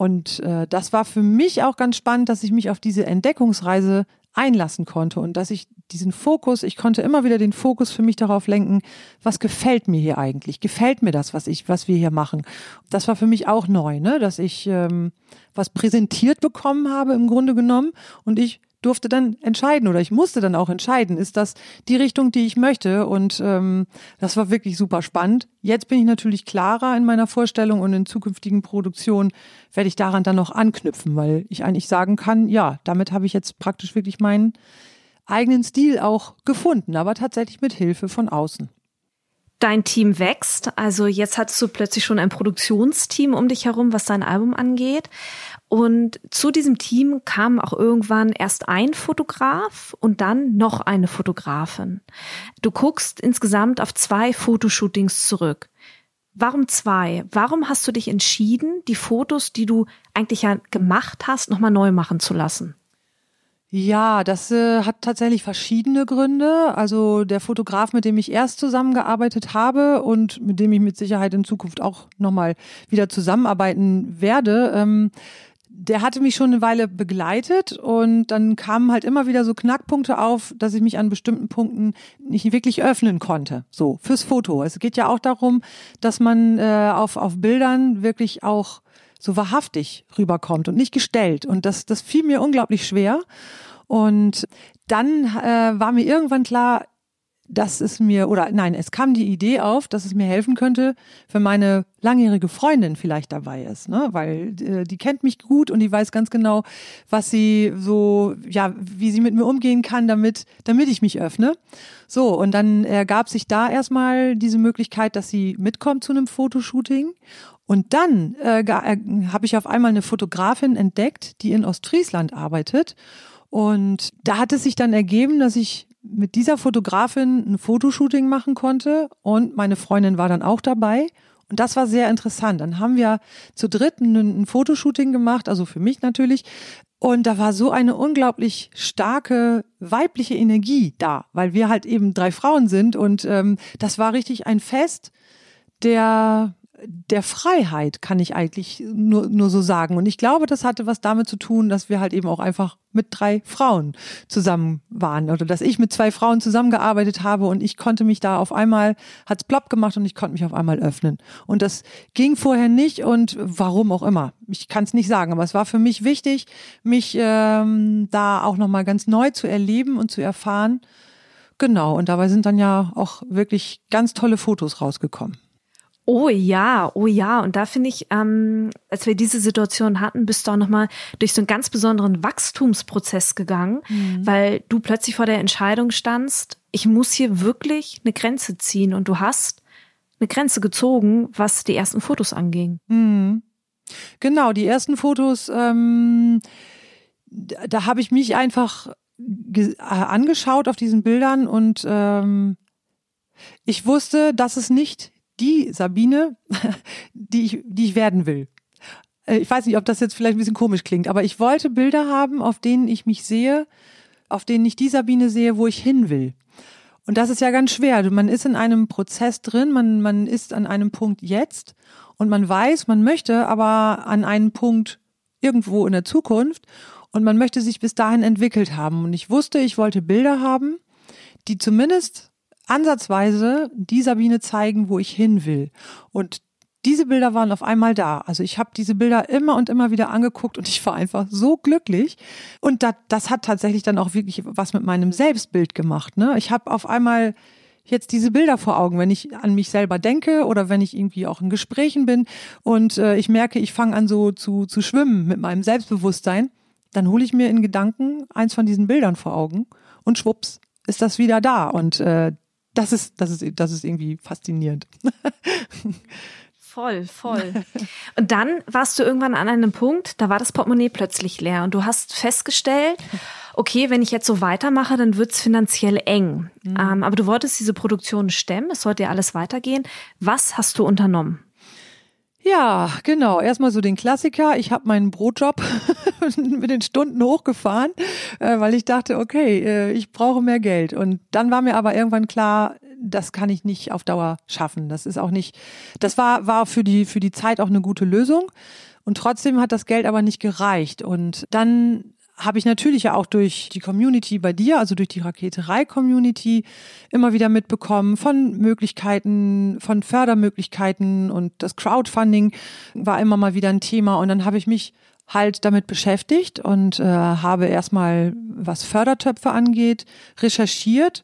Und äh, das war für mich auch ganz spannend, dass ich mich auf diese Entdeckungsreise einlassen konnte und dass ich diesen Fokus, ich konnte immer wieder den Fokus für mich darauf lenken, was gefällt mir hier eigentlich? Gefällt mir das, was ich, was wir hier machen? Das war für mich auch neu, ne? dass ich ähm, was präsentiert bekommen habe im Grunde genommen und ich durfte dann entscheiden oder ich musste dann auch entscheiden, ist das die Richtung, die ich möchte? Und ähm, das war wirklich super spannend. Jetzt bin ich natürlich klarer in meiner Vorstellung und in zukünftigen Produktionen werde ich daran dann noch anknüpfen, weil ich eigentlich sagen kann, ja, damit habe ich jetzt praktisch wirklich meinen eigenen Stil auch gefunden, aber tatsächlich mit Hilfe von außen. Dein Team wächst, also jetzt hattest du plötzlich schon ein Produktionsteam um dich herum, was dein Album angeht. Und zu diesem Team kam auch irgendwann erst ein Fotograf und dann noch eine Fotografin. Du guckst insgesamt auf zwei Fotoshootings zurück. Warum zwei? Warum hast du dich entschieden, die Fotos, die du eigentlich ja gemacht hast, nochmal neu machen zu lassen? Ja, das äh, hat tatsächlich verschiedene Gründe. Also der Fotograf, mit dem ich erst zusammengearbeitet habe und mit dem ich mit Sicherheit in Zukunft auch nochmal wieder zusammenarbeiten werde, ähm, der hatte mich schon eine Weile begleitet und dann kamen halt immer wieder so Knackpunkte auf, dass ich mich an bestimmten Punkten nicht wirklich öffnen konnte. So, fürs Foto. Es geht ja auch darum, dass man äh, auf, auf Bildern wirklich auch so wahrhaftig rüberkommt und nicht gestellt. Und das, das fiel mir unglaublich schwer. Und dann äh, war mir irgendwann klar, dass es mir, oder nein, es kam die Idee auf, dass es mir helfen könnte, wenn meine langjährige Freundin vielleicht dabei ist, ne? Weil äh, die kennt mich gut und die weiß ganz genau, was sie so, ja, wie sie mit mir umgehen kann, damit, damit ich mich öffne. So, und dann ergab sich da erstmal diese Möglichkeit, dass sie mitkommt zu einem Fotoshooting. Und dann äh, äh, habe ich auf einmal eine Fotografin entdeckt, die in Ostfriesland arbeitet. Und da hat es sich dann ergeben, dass ich mit dieser Fotografin ein Fotoshooting machen konnte und meine Freundin war dann auch dabei. Und das war sehr interessant. Dann haben wir zu dritt ein, ein Fotoshooting gemacht, also für mich natürlich. Und da war so eine unglaublich starke weibliche Energie da, weil wir halt eben drei Frauen sind. Und ähm, das war richtig ein Fest der der Freiheit, kann ich eigentlich nur, nur so sagen. Und ich glaube, das hatte was damit zu tun, dass wir halt eben auch einfach mit drei Frauen zusammen waren oder dass ich mit zwei Frauen zusammengearbeitet habe und ich konnte mich da auf einmal, hat's plopp gemacht und ich konnte mich auf einmal öffnen. Und das ging vorher nicht und warum auch immer. Ich kann es nicht sagen, aber es war für mich wichtig, mich ähm, da auch nochmal ganz neu zu erleben und zu erfahren. Genau, und dabei sind dann ja auch wirklich ganz tolle Fotos rausgekommen. Oh ja, oh ja. Und da finde ich, ähm, als wir diese Situation hatten, bist du auch nochmal durch so einen ganz besonderen Wachstumsprozess gegangen, mhm. weil du plötzlich vor der Entscheidung standst, ich muss hier wirklich eine Grenze ziehen. Und du hast eine Grenze gezogen, was die ersten Fotos anging. Mhm. Genau, die ersten Fotos, ähm, da habe ich mich einfach äh, angeschaut auf diesen Bildern und ähm, ich wusste, dass es nicht die Sabine, die ich, die ich werden will. Äh, ich weiß nicht, ob das jetzt vielleicht ein bisschen komisch klingt, aber ich wollte Bilder haben, auf denen ich mich sehe, auf denen ich die Sabine sehe, wo ich hin will. Und das ist ja ganz schwer. Man ist in einem Prozess drin, man, man ist an einem Punkt jetzt und man weiß, man möchte aber an einen Punkt irgendwo in der Zukunft und man möchte sich bis dahin entwickelt haben. Und ich wusste, ich wollte Bilder haben, die zumindest ansatzweise die Sabine zeigen, wo ich hin will. Und diese Bilder waren auf einmal da. Also ich habe diese Bilder immer und immer wieder angeguckt und ich war einfach so glücklich. Und das, das hat tatsächlich dann auch wirklich was mit meinem Selbstbild gemacht. Ne? Ich habe auf einmal jetzt diese Bilder vor Augen, wenn ich an mich selber denke oder wenn ich irgendwie auch in Gesprächen bin und äh, ich merke, ich fange an so zu, zu schwimmen mit meinem Selbstbewusstsein, dann hole ich mir in Gedanken eins von diesen Bildern vor Augen und schwupps ist das wieder da. Und äh, das ist, das ist, das ist irgendwie faszinierend. Voll, voll. Und dann warst du irgendwann an einem Punkt, da war das Portemonnaie plötzlich leer und du hast festgestellt, okay, wenn ich jetzt so weitermache, dann wird's finanziell eng. Mhm. Ähm, aber du wolltest diese Produktion stemmen, es sollte ja alles weitergehen. Was hast du unternommen? Ja, genau. Erstmal so den Klassiker. Ich habe meinen Brotjob mit den Stunden hochgefahren, äh, weil ich dachte, okay, äh, ich brauche mehr Geld. Und dann war mir aber irgendwann klar, das kann ich nicht auf Dauer schaffen. Das ist auch nicht, das war, war für die, für die Zeit auch eine gute Lösung. Und trotzdem hat das Geld aber nicht gereicht. Und dann habe ich natürlich ja auch durch die Community bei dir, also durch die Raketerei-Community, immer wieder mitbekommen von Möglichkeiten, von Fördermöglichkeiten und das Crowdfunding war immer mal wieder ein Thema. Und dann habe ich mich halt damit beschäftigt und äh, habe erstmal, was Fördertöpfe angeht, recherchiert.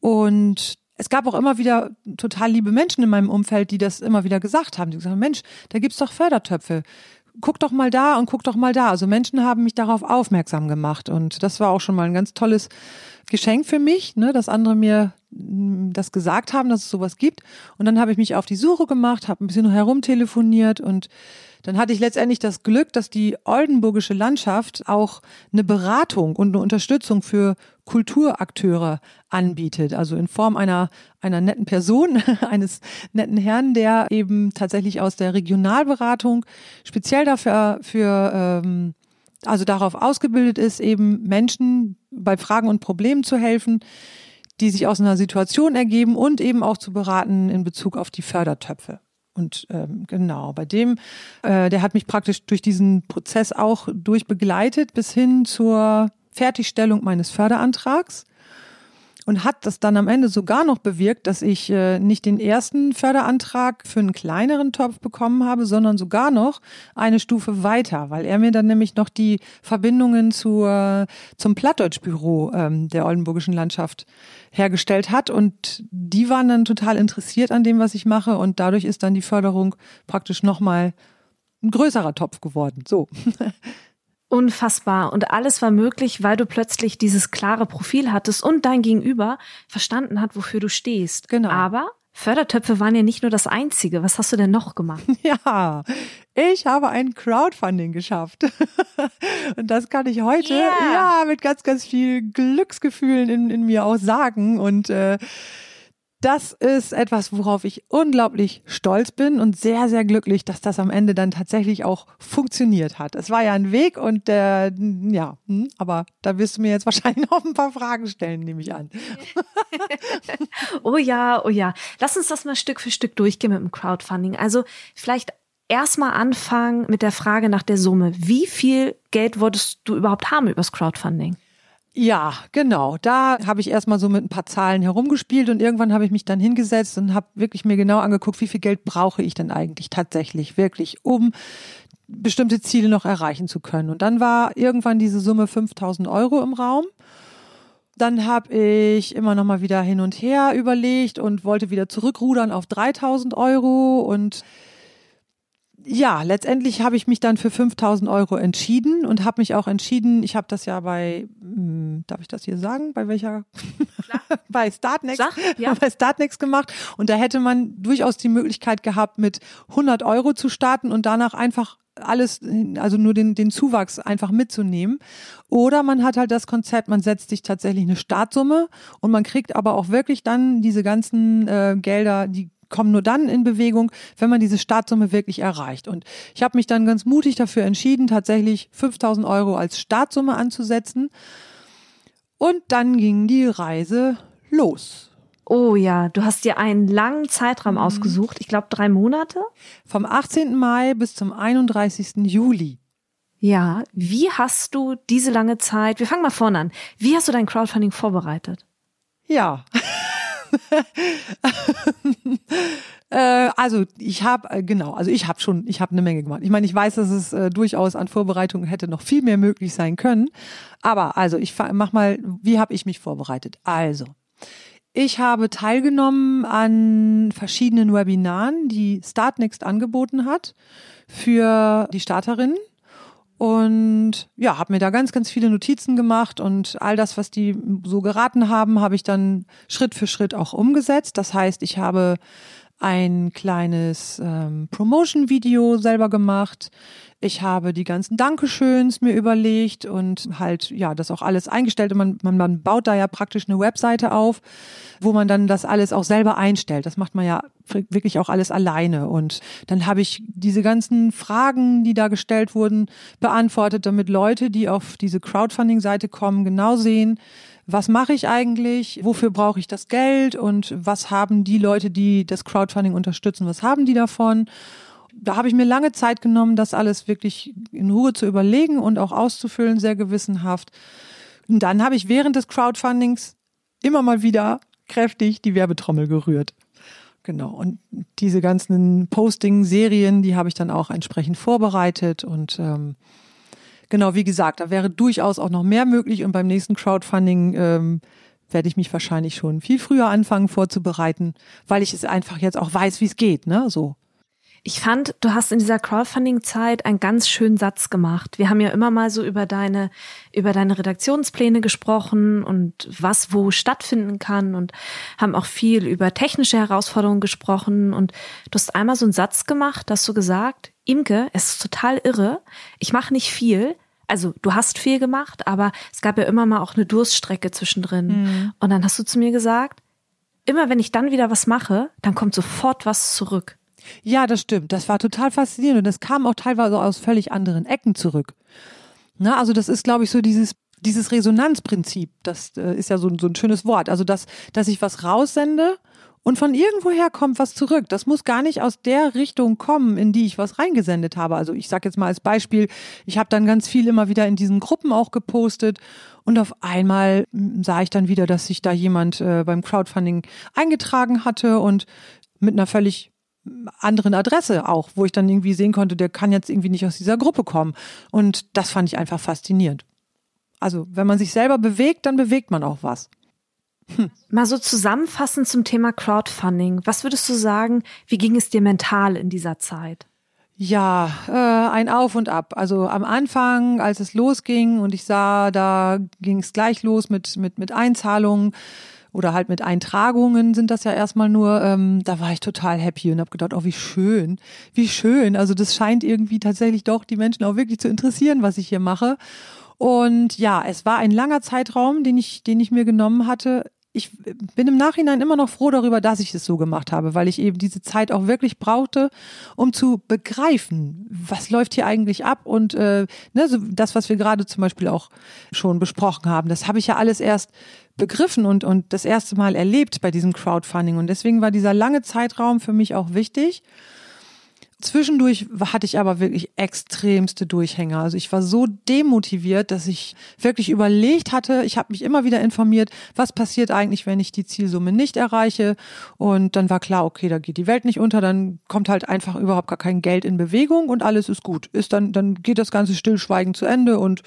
Und es gab auch immer wieder total liebe Menschen in meinem Umfeld, die das immer wieder gesagt haben. Die gesagt haben, Mensch, da gibt's doch Fördertöpfe guck doch mal da und guck doch mal da. Also Menschen haben mich darauf aufmerksam gemacht und das war auch schon mal ein ganz tolles Geschenk für mich, ne, dass andere mir mm, das gesagt haben, dass es sowas gibt. Und dann habe ich mich auf die Suche gemacht, habe ein bisschen herumtelefoniert und dann hatte ich letztendlich das Glück, dass die oldenburgische Landschaft auch eine Beratung und eine Unterstützung für Kulturakteure anbietet. Also in Form einer, einer netten Person, eines netten Herrn, der eben tatsächlich aus der Regionalberatung speziell dafür für ähm, also darauf ausgebildet ist, eben Menschen bei Fragen und Problemen zu helfen, die sich aus einer Situation ergeben und eben auch zu beraten in Bezug auf die Fördertöpfe. Und ähm, genau, bei dem, äh, der hat mich praktisch durch diesen Prozess auch durchbegleitet bis hin zur Fertigstellung meines Förderantrags und hat das dann am Ende sogar noch bewirkt, dass ich äh, nicht den ersten Förderantrag für einen kleineren Topf bekommen habe, sondern sogar noch eine Stufe weiter, weil er mir dann nämlich noch die Verbindungen zur, zum Plattdeutschbüro ähm, der Oldenburgischen Landschaft hergestellt hat und die waren dann total interessiert an dem, was ich mache und dadurch ist dann die Förderung praktisch nochmal ein größerer Topf geworden. So. Unfassbar. Und alles war möglich, weil du plötzlich dieses klare Profil hattest und dein Gegenüber verstanden hat, wofür du stehst. Genau. Aber Fördertöpfe waren ja nicht nur das Einzige. Was hast du denn noch gemacht? Ja, ich habe ein Crowdfunding geschafft. Und das kann ich heute yeah. ja mit ganz, ganz viel Glücksgefühlen in, in mir auch sagen. Und äh, das ist etwas, worauf ich unglaublich stolz bin und sehr, sehr glücklich, dass das am Ende dann tatsächlich auch funktioniert hat. Es war ja ein Weg und der, ja, hm, aber da wirst du mir jetzt wahrscheinlich noch ein paar Fragen stellen, nehme ich an. oh ja, oh ja. Lass uns das mal Stück für Stück durchgehen mit dem Crowdfunding. Also vielleicht erstmal anfangen mit der Frage nach der Summe. Wie viel Geld wolltest du überhaupt haben übers Crowdfunding? Ja, genau. Da habe ich erstmal so mit ein paar Zahlen herumgespielt und irgendwann habe ich mich dann hingesetzt und habe wirklich mir genau angeguckt, wie viel Geld brauche ich denn eigentlich tatsächlich, wirklich, um bestimmte Ziele noch erreichen zu können. Und dann war irgendwann diese Summe 5000 Euro im Raum. Dann habe ich immer noch mal wieder hin und her überlegt und wollte wieder zurückrudern auf 3000 Euro und ja, letztendlich habe ich mich dann für 5000 Euro entschieden und habe mich auch entschieden, ich habe das ja bei, hm, darf ich das hier sagen, bei welcher? bei Startnext, Sag, ja. bei Startnext gemacht und da hätte man durchaus die Möglichkeit gehabt, mit 100 Euro zu starten und danach einfach alles, also nur den, den Zuwachs einfach mitzunehmen. Oder man hat halt das Konzept, man setzt sich tatsächlich eine Startsumme und man kriegt aber auch wirklich dann diese ganzen äh, Gelder, die kommen nur dann in Bewegung, wenn man diese Startsumme wirklich erreicht. Und ich habe mich dann ganz mutig dafür entschieden, tatsächlich 5000 Euro als Startsumme anzusetzen. Und dann ging die Reise los. Oh ja, du hast dir einen langen Zeitraum mhm. ausgesucht. Ich glaube drei Monate. Vom 18. Mai bis zum 31. Juli. Ja, wie hast du diese lange Zeit, wir fangen mal vorne an, wie hast du dein Crowdfunding vorbereitet? Ja, äh, also ich habe äh, genau, also ich habe schon, ich habe eine Menge gemacht. Ich meine, ich weiß, dass es äh, durchaus an Vorbereitungen hätte noch viel mehr möglich sein können. Aber also ich mach mal, wie habe ich mich vorbereitet? Also ich habe teilgenommen an verschiedenen Webinaren, die Startnext angeboten hat für die Starterinnen und ja, habe mir da ganz, ganz viele Notizen gemacht und all das, was die so geraten haben, habe ich dann Schritt für Schritt auch umgesetzt. Das heißt, ich habe ein kleines ähm, Promotion-Video selber gemacht. Ich habe die ganzen Dankeschöns mir überlegt und halt, ja, das auch alles eingestellt. Und man, man, man baut da ja praktisch eine Webseite auf, wo man dann das alles auch selber einstellt. Das macht man ja wirklich auch alles alleine. Und dann habe ich diese ganzen Fragen, die da gestellt wurden, beantwortet, damit Leute, die auf diese Crowdfunding-Seite kommen, genau sehen, was mache ich eigentlich, wofür brauche ich das Geld und was haben die Leute, die das Crowdfunding unterstützen, was haben die davon? Da habe ich mir lange Zeit genommen, das alles wirklich in Ruhe zu überlegen und auch auszufüllen, sehr gewissenhaft. Und dann habe ich während des Crowdfundings immer mal wieder kräftig die Werbetrommel gerührt. Genau. Und diese ganzen Posting-Serien, die habe ich dann auch entsprechend vorbereitet. Und ähm, genau, wie gesagt, da wäre durchaus auch noch mehr möglich. Und beim nächsten Crowdfunding ähm, werde ich mich wahrscheinlich schon viel früher anfangen vorzubereiten, weil ich es einfach jetzt auch weiß, wie es geht. Ne? So. Ich fand, du hast in dieser Crowdfunding-Zeit einen ganz schönen Satz gemacht. Wir haben ja immer mal so über deine, über deine Redaktionspläne gesprochen und was wo stattfinden kann und haben auch viel über technische Herausforderungen gesprochen. Und du hast einmal so einen Satz gemacht, hast du gesagt, Imke, es ist total irre. Ich mache nicht viel. Also du hast viel gemacht, aber es gab ja immer mal auch eine Durststrecke zwischendrin. Mhm. Und dann hast du zu mir gesagt, immer wenn ich dann wieder was mache, dann kommt sofort was zurück. Ja, das stimmt. Das war total faszinierend und das kam auch teilweise aus völlig anderen Ecken zurück. Na, also das ist, glaube ich, so dieses dieses Resonanzprinzip. Das äh, ist ja so, so ein schönes Wort. Also dass dass ich was raussende und von irgendwoher kommt was zurück. Das muss gar nicht aus der Richtung kommen, in die ich was reingesendet habe. Also ich sage jetzt mal als Beispiel, ich habe dann ganz viel immer wieder in diesen Gruppen auch gepostet und auf einmal hm, sah ich dann wieder, dass sich da jemand äh, beim Crowdfunding eingetragen hatte und mit einer völlig anderen Adresse auch, wo ich dann irgendwie sehen konnte, der kann jetzt irgendwie nicht aus dieser Gruppe kommen. Und das fand ich einfach faszinierend. Also, wenn man sich selber bewegt, dann bewegt man auch was. Hm. Mal so zusammenfassend zum Thema Crowdfunding. Was würdest du sagen, wie ging es dir mental in dieser Zeit? Ja, äh, ein Auf und Ab. Also am Anfang, als es losging und ich sah, da ging es gleich los mit, mit, mit Einzahlungen, oder halt mit Eintragungen sind das ja erstmal nur, ähm, da war ich total happy und habe gedacht, oh, wie schön, wie schön. Also das scheint irgendwie tatsächlich doch die Menschen auch wirklich zu interessieren, was ich hier mache. Und ja, es war ein langer Zeitraum, den ich, den ich mir genommen hatte, ich bin im Nachhinein immer noch froh darüber, dass ich es so gemacht habe, weil ich eben diese Zeit auch wirklich brauchte, um zu begreifen, was läuft hier eigentlich ab und äh, ne, so das, was wir gerade zum Beispiel auch schon besprochen haben, das habe ich ja alles erst begriffen und, und das erste Mal erlebt bei diesem Crowdfunding. Und deswegen war dieser lange Zeitraum für mich auch wichtig. Zwischendurch hatte ich aber wirklich extremste Durchhänger. Also ich war so demotiviert, dass ich wirklich überlegt hatte, ich habe mich immer wieder informiert, was passiert eigentlich, wenn ich die Zielsumme nicht erreiche. Und dann war klar, okay, da geht die Welt nicht unter, dann kommt halt einfach überhaupt gar kein Geld in Bewegung und alles ist gut. Ist dann, dann geht das ganze Stillschweigen zu Ende und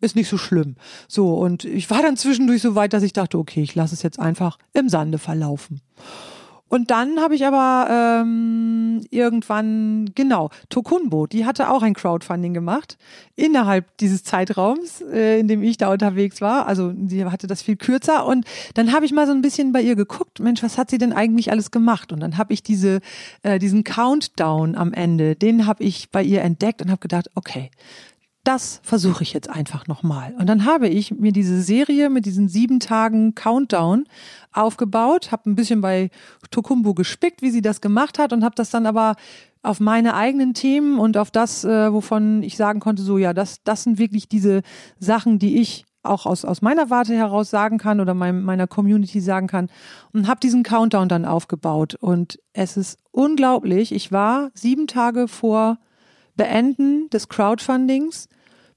ist nicht so schlimm. So, und ich war dann zwischendurch so weit, dass ich dachte, okay, ich lasse es jetzt einfach im Sande verlaufen. Und dann habe ich aber ähm, irgendwann, genau, Tokunbo, die hatte auch ein Crowdfunding gemacht innerhalb dieses Zeitraums, äh, in dem ich da unterwegs war. Also sie hatte das viel kürzer. Und dann habe ich mal so ein bisschen bei ihr geguckt, Mensch, was hat sie denn eigentlich alles gemacht? Und dann habe ich diese, äh, diesen Countdown am Ende, den habe ich bei ihr entdeckt und habe gedacht, okay, das versuche ich jetzt einfach nochmal. Und dann habe ich mir diese Serie mit diesen sieben Tagen Countdown aufgebaut, habe ein bisschen bei Tokumbo gespickt, wie sie das gemacht hat und habe das dann aber auf meine eigenen Themen und auf das, äh, wovon ich sagen konnte, so ja, das, das sind wirklich diese Sachen, die ich auch aus, aus meiner Warte heraus sagen kann oder mein, meiner Community sagen kann und habe diesen Countdown dann aufgebaut. Und es ist unglaublich. Ich war sieben Tage vor Beenden des Crowdfundings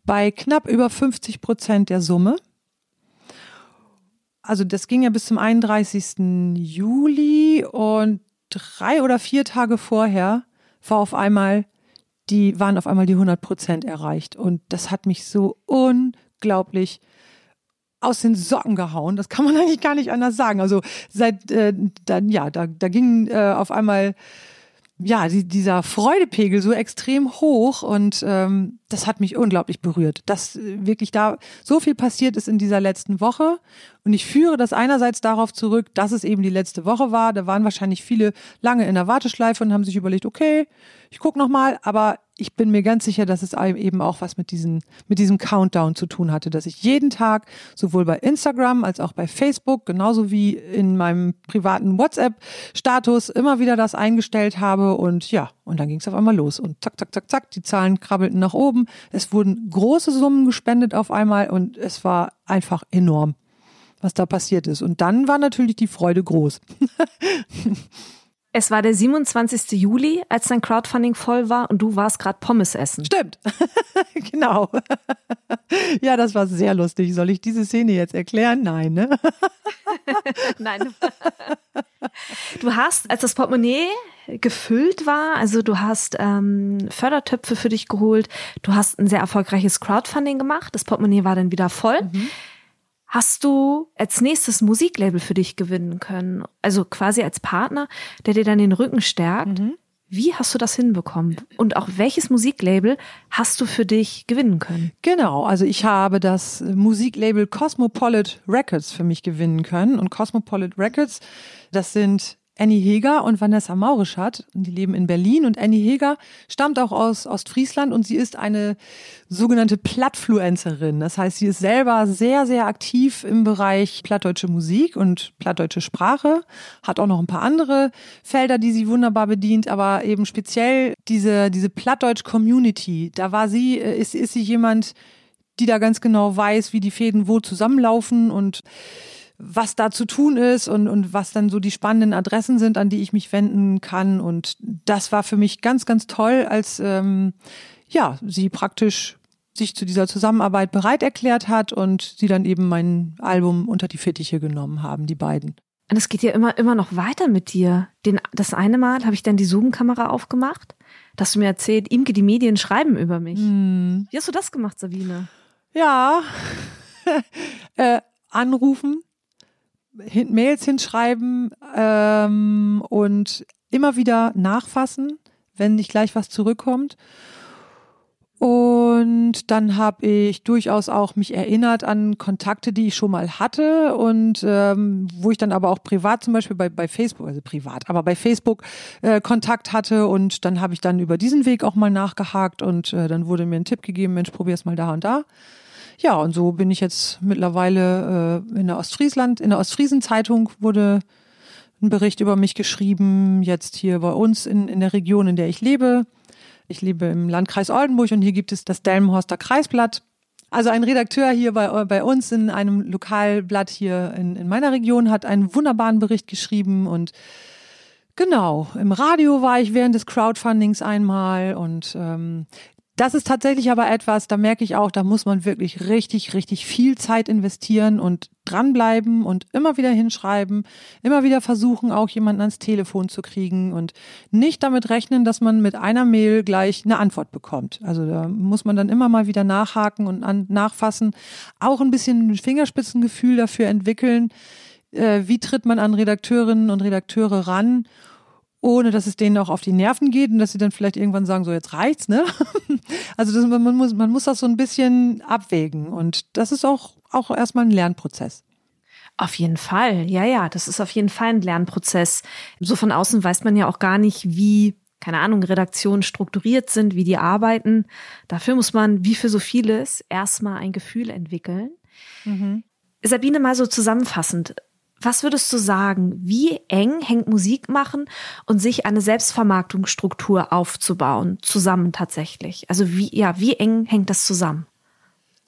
bei knapp über 50 Prozent der Summe. Also das ging ja bis zum 31. Juli und drei oder vier Tage vorher war auf einmal die waren auf einmal die 100 Prozent erreicht und das hat mich so unglaublich aus den Socken gehauen. Das kann man eigentlich gar nicht anders sagen. Also seit äh, dann ja, da da ging äh, auf einmal ja, die, dieser Freudepegel so extrem hoch und ähm, das hat mich unglaublich berührt, dass wirklich da so viel passiert ist in dieser letzten Woche. Und ich führe das einerseits darauf zurück, dass es eben die letzte Woche war. Da waren wahrscheinlich viele lange in der Warteschleife und haben sich überlegt, okay, ich gucke nochmal, aber ich bin mir ganz sicher, dass es eben auch was mit, diesen, mit diesem Countdown zu tun hatte, dass ich jeden Tag sowohl bei Instagram als auch bei Facebook, genauso wie in meinem privaten WhatsApp-Status immer wieder das eingestellt habe und ja, und dann ging es auf einmal los und zack, zack, zack, zack, die Zahlen krabbelten nach oben. Es wurden große Summen gespendet auf einmal und es war einfach enorm, was da passiert ist. Und dann war natürlich die Freude groß. Es war der 27. Juli, als dein Crowdfunding voll war und du warst gerade Pommes essen. Stimmt. genau. ja, das war sehr lustig. Soll ich diese Szene jetzt erklären? Nein, ne? Nein. Du hast, als das Portemonnaie gefüllt war, also du hast ähm, Fördertöpfe für dich geholt, du hast ein sehr erfolgreiches Crowdfunding gemacht, das Portemonnaie war dann wieder voll. Mhm hast du als nächstes Musiklabel für dich gewinnen können? Also quasi als Partner, der dir dann den Rücken stärkt. Mhm. Wie hast du das hinbekommen? Und auch welches Musiklabel hast du für dich gewinnen können? Genau, also ich habe das Musiklabel Cosmopolit Records für mich gewinnen können. Und Cosmopolit Records, das sind Annie Heger und Vanessa Maurischat. Die leben in Berlin und Annie Heger stammt auch aus Ostfriesland und sie ist eine sogenannte Plattfluencerin. Das heißt, sie ist selber sehr, sehr aktiv im Bereich plattdeutsche Musik und plattdeutsche Sprache, hat auch noch ein paar andere Felder, die sie wunderbar bedient, aber eben speziell diese, diese Plattdeutsch-Community, da war sie, äh, ist, ist sie jemand, die da ganz genau weiß, wie die Fäden wo zusammenlaufen und was da zu tun ist und, und was dann so die spannenden Adressen sind, an die ich mich wenden kann. Und das war für mich ganz, ganz toll, als ähm, ja, sie praktisch sich zu dieser Zusammenarbeit bereit erklärt hat und sie dann eben mein Album unter die Fittiche genommen haben, die beiden. Und es geht ja immer, immer noch weiter mit dir. Den, das eine Mal habe ich dann die Zoom-Kamera aufgemacht. Da hast du mir erzählt, Imke, die Medien schreiben über mich. Hm. Wie hast du das gemacht, Sabine? Ja, äh, anrufen, hin, Mails hinschreiben ähm, und immer wieder nachfassen, wenn nicht gleich was zurückkommt. Und dann habe ich durchaus auch mich erinnert an Kontakte, die ich schon mal hatte und ähm, wo ich dann aber auch privat zum Beispiel bei, bei Facebook, also privat, aber bei Facebook äh, Kontakt hatte und dann habe ich dann über diesen Weg auch mal nachgehakt und äh, dann wurde mir ein Tipp gegeben, Mensch, probier's mal da und da. Ja, und so bin ich jetzt mittlerweile äh, in der Ostfriesland, in der Ostfriesen-Zeitung wurde ein Bericht über mich geschrieben, jetzt hier bei uns in, in der Region, in der ich lebe. Ich lebe im Landkreis Oldenburg und hier gibt es das Delmenhorster Kreisblatt. Also ein Redakteur hier bei, bei uns in einem Lokalblatt hier in, in meiner Region hat einen wunderbaren Bericht geschrieben und genau, im Radio war ich während des Crowdfundings einmal und ähm, das ist tatsächlich aber etwas, da merke ich auch, da muss man wirklich richtig, richtig viel Zeit investieren und dranbleiben und immer wieder hinschreiben, immer wieder versuchen, auch jemanden ans Telefon zu kriegen und nicht damit rechnen, dass man mit einer Mail gleich eine Antwort bekommt. Also da muss man dann immer mal wieder nachhaken und an, nachfassen, auch ein bisschen Fingerspitzengefühl dafür entwickeln, äh, wie tritt man an Redakteurinnen und Redakteure ran ohne dass es denen auch auf die Nerven geht und dass sie dann vielleicht irgendwann sagen, so jetzt reicht's, ne? Also das, man, muss, man muss das so ein bisschen abwägen und das ist auch, auch erstmal ein Lernprozess. Auf jeden Fall, ja, ja, das ist auf jeden Fall ein Lernprozess. So von außen weiß man ja auch gar nicht, wie, keine Ahnung, Redaktionen strukturiert sind, wie die arbeiten. Dafür muss man, wie für so vieles, erstmal ein Gefühl entwickeln. Mhm. Sabine, mal so zusammenfassend, was würdest du sagen, wie eng hängt Musik machen und sich eine Selbstvermarktungsstruktur aufzubauen zusammen tatsächlich? Also wie, ja, wie eng hängt das zusammen?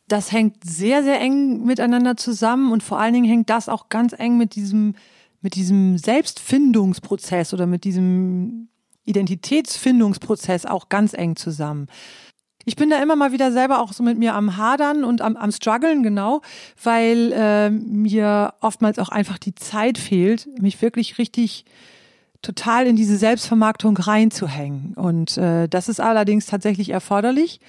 Das hängt sehr, sehr eng miteinander zusammen und vor allen Dingen hängt das auch ganz eng mit diesem, mit diesem Selbstfindungsprozess oder mit diesem Identitätsfindungsprozess auch ganz eng zusammen ich bin da immer mal wieder selber auch so mit mir am Hadern und am, am Struggeln, genau, weil äh, mir oftmals auch einfach die Zeit fehlt, mich wirklich richtig total in diese Selbstvermarktung reinzuhängen. Und äh, das ist allerdings tatsächlich erforderlich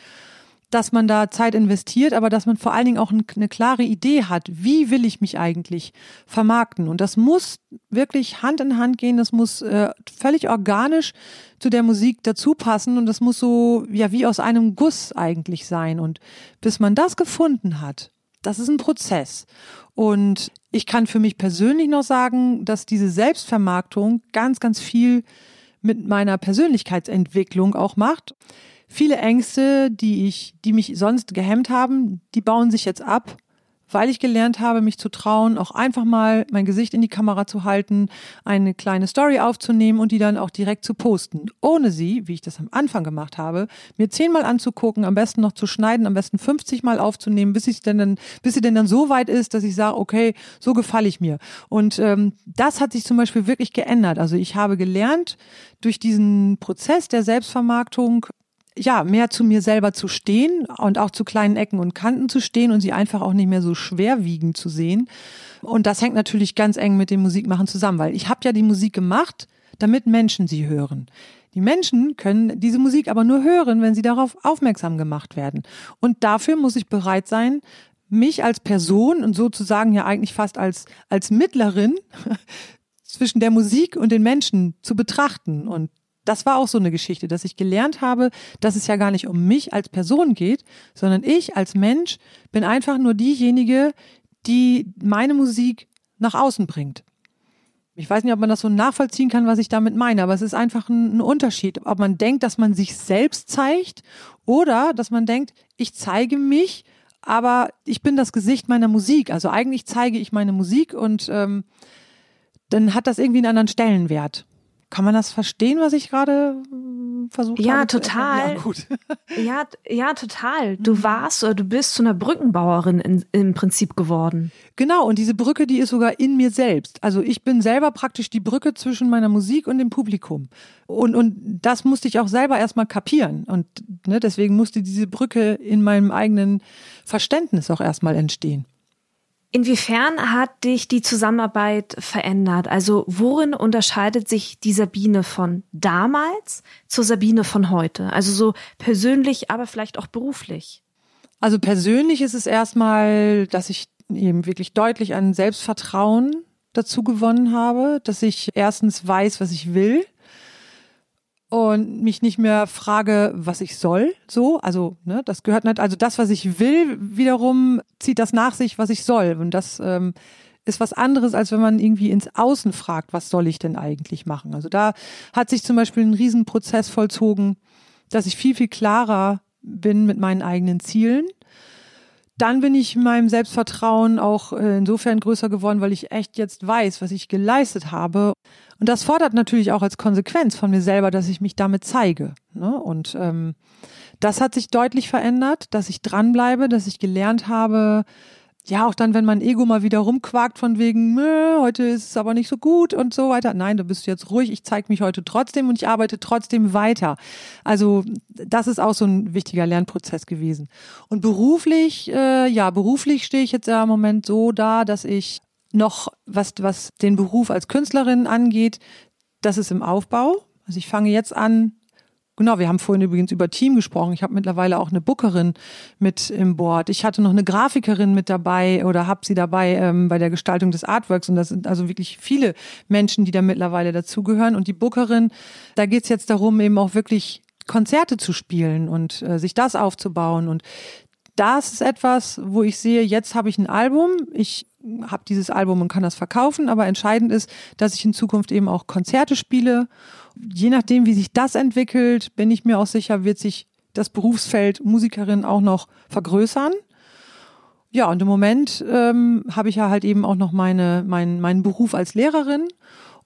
dass man da Zeit investiert, aber dass man vor allen Dingen auch eine klare Idee hat, wie will ich mich eigentlich vermarkten. Und das muss wirklich Hand in Hand gehen, das muss äh, völlig organisch zu der Musik dazu passen und das muss so, ja, wie aus einem Guss eigentlich sein. Und bis man das gefunden hat, das ist ein Prozess. Und ich kann für mich persönlich noch sagen, dass diese Selbstvermarktung ganz, ganz viel mit meiner Persönlichkeitsentwicklung auch macht viele Ängste, die ich, die mich sonst gehemmt haben, die bauen sich jetzt ab, weil ich gelernt habe, mich zu trauen, auch einfach mal mein Gesicht in die Kamera zu halten, eine kleine Story aufzunehmen und die dann auch direkt zu posten, ohne sie, wie ich das am Anfang gemacht habe, mir zehnmal anzugucken, am besten noch zu schneiden, am besten 50 Mal aufzunehmen, bis ich denn dann, bis sie denn dann so weit ist, dass ich sage, okay, so gefalle ich mir. Und ähm, das hat sich zum Beispiel wirklich geändert. Also ich habe gelernt, durch diesen Prozess der Selbstvermarktung ja, mehr zu mir selber zu stehen und auch zu kleinen Ecken und Kanten zu stehen und sie einfach auch nicht mehr so schwerwiegend zu sehen. Und das hängt natürlich ganz eng mit dem Musikmachen zusammen, weil ich habe ja die Musik gemacht, damit Menschen sie hören. Die Menschen können diese Musik aber nur hören, wenn sie darauf aufmerksam gemacht werden. Und dafür muss ich bereit sein, mich als Person und sozusagen ja eigentlich fast als, als Mittlerin zwischen der Musik und den Menschen zu betrachten. Und das war auch so eine Geschichte, dass ich gelernt habe, dass es ja gar nicht um mich als Person geht, sondern ich als Mensch bin einfach nur diejenige, die meine Musik nach außen bringt. Ich weiß nicht, ob man das so nachvollziehen kann, was ich damit meine, aber es ist einfach ein, ein, Unterschied, ob man denkt, dass man sich selbst zeigt oder dass man denkt, ich zeige mich, aber ich bin das Gesicht meiner Musik. Also eigentlich zeige ich meine Musik und ähm, dann hat das irgendwie einen anderen Stellenwert. Kann man das verstehen, was ich gerade hm, versucht ja, habe? Total. Ja, gut. ja, ja, total. Du mhm. warst oder du bist zu einer Brückenbauerin in, im Prinzip geworden. Genau, und diese Brücke, die ist sogar in mir selbst. Also ich bin selber praktisch die Brücke zwischen meiner Musik und dem Publikum. Und, und das musste ich auch selber erstmal kapieren. Und ne, deswegen musste diese Brücke in meinem eigenen Verständnis auch erstmal entstehen. Inwiefern hat dich die Zusammenarbeit verändert? Also worin unterscheidet sich die Sabine von damals zur Sabine von heute? Also so persönlich, aber vielleicht auch beruflich. Also persönlich ist es erstmal, dass ich eben wirklich deutlich an Selbstvertrauen dazu gewonnen habe, dass ich erstens weiß, was ich will und mich nicht mehr frage, was ich soll, so, also, ne, das gehört nicht, also das, was ich will, wiederum zieht das nach sich, was ich soll und das ähm, ist was anderes, als wenn man irgendwie ins Außen fragt, was soll ich denn eigentlich machen. Also da hat sich zum Beispiel ein Riesenprozess vollzogen, dass ich viel, viel klarer bin mit meinen eigenen Zielen, dann bin ich meinem Selbstvertrauen auch äh, insofern größer geworden, weil ich echt jetzt weiß, was ich geleistet habe. Und das fordert natürlich auch als Konsequenz von mir selber, dass ich mich damit zeige. Ne? Und ähm, das hat sich deutlich verändert, dass ich dranbleibe, dass ich gelernt habe, ja, auch dann, wenn mein Ego mal wieder rumquakt von wegen, heute ist es aber nicht so gut und so weiter. Nein, du bist jetzt ruhig, ich zeige mich heute trotzdem und ich arbeite trotzdem weiter. Also das ist auch so ein wichtiger Lernprozess gewesen. Und beruflich, äh, ja, beruflich stehe ich jetzt ja im Moment so da, dass ich noch, was, was den Beruf als Künstlerin angeht, das ist im Aufbau. Also ich fange jetzt an, Genau, wir haben vorhin übrigens über Team gesprochen. Ich habe mittlerweile auch eine Bookerin mit im Board. Ich hatte noch eine Grafikerin mit dabei oder habe sie dabei ähm, bei der Gestaltung des Artworks. Und das sind also wirklich viele Menschen, die da mittlerweile dazugehören. Und die Bookerin, da geht's jetzt darum, eben auch wirklich Konzerte zu spielen und äh, sich das aufzubauen. Und das ist etwas, wo ich sehe, jetzt habe ich ein Album. Ich habe dieses Album und kann das verkaufen, aber entscheidend ist, dass ich in Zukunft eben auch Konzerte spiele je nachdem, wie sich das entwickelt, bin ich mir auch sicher, wird sich das Berufsfeld Musikerin auch noch vergrößern. Ja, und im Moment ähm, habe ich ja halt eben auch noch meine, mein, meinen Beruf als Lehrerin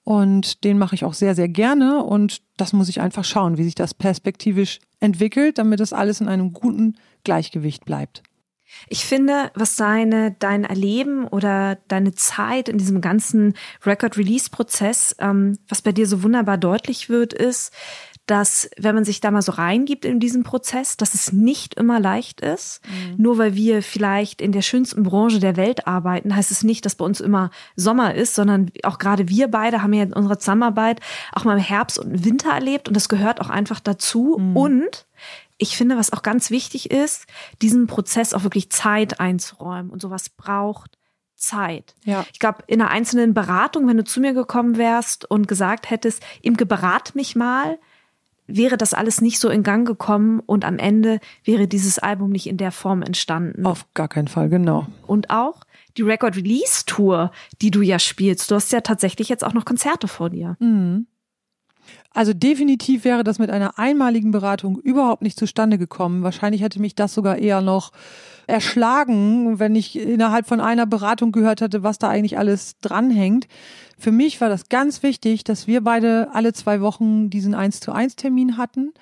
und den mache ich auch sehr, sehr gerne und das muss ich einfach schauen, wie sich das perspektivisch entwickelt, damit das alles in einem guten Gleichgewicht bleibt. Ich finde, was deine, dein Erleben oder deine Zeit in diesem ganzen Record-Release-Prozess, ähm, was bei dir so wunderbar deutlich wird, ist, dass wenn man sich da mal so reingibt in diesen Prozess, dass es nicht immer leicht ist. Mhm. Nur weil wir vielleicht in der schönsten Branche der Welt arbeiten, heißt es nicht, dass bei uns immer Sommer ist, sondern auch gerade wir beide haben ja in unserer Zusammenarbeit auch mal Herbst und Winter erlebt und das gehört auch einfach dazu. Mhm. Und ich finde, was auch ganz wichtig ist, diesen Prozess auch wirklich Zeit einzuräumen und sowas braucht Zeit. Ja. Ich glaube, in einer einzelnen Beratung, wenn du zu mir gekommen wärst und gesagt hättest, Imke, berat mich mal, wäre das alles nicht so in Gang gekommen und am Ende wäre dieses Album nicht in der Form entstanden. Auf gar keinen Fall, genau. Und auch die Record Release Tour, die du ja spielst. Du hast ja tatsächlich jetzt auch noch Konzerte vor dir. Mhm. Also definitiv wäre das mit einer einmaligen Beratung überhaupt nicht zustande gekommen. Wahrscheinlich hätte mich das sogar eher noch erschlagen, wenn ich innerhalb von einer Beratung gehört hätte, was da eigentlich alles dranhängt. Für mich war das ganz wichtig, dass wir beide alle zwei Wochen diesen eins zu eins Termin hatten.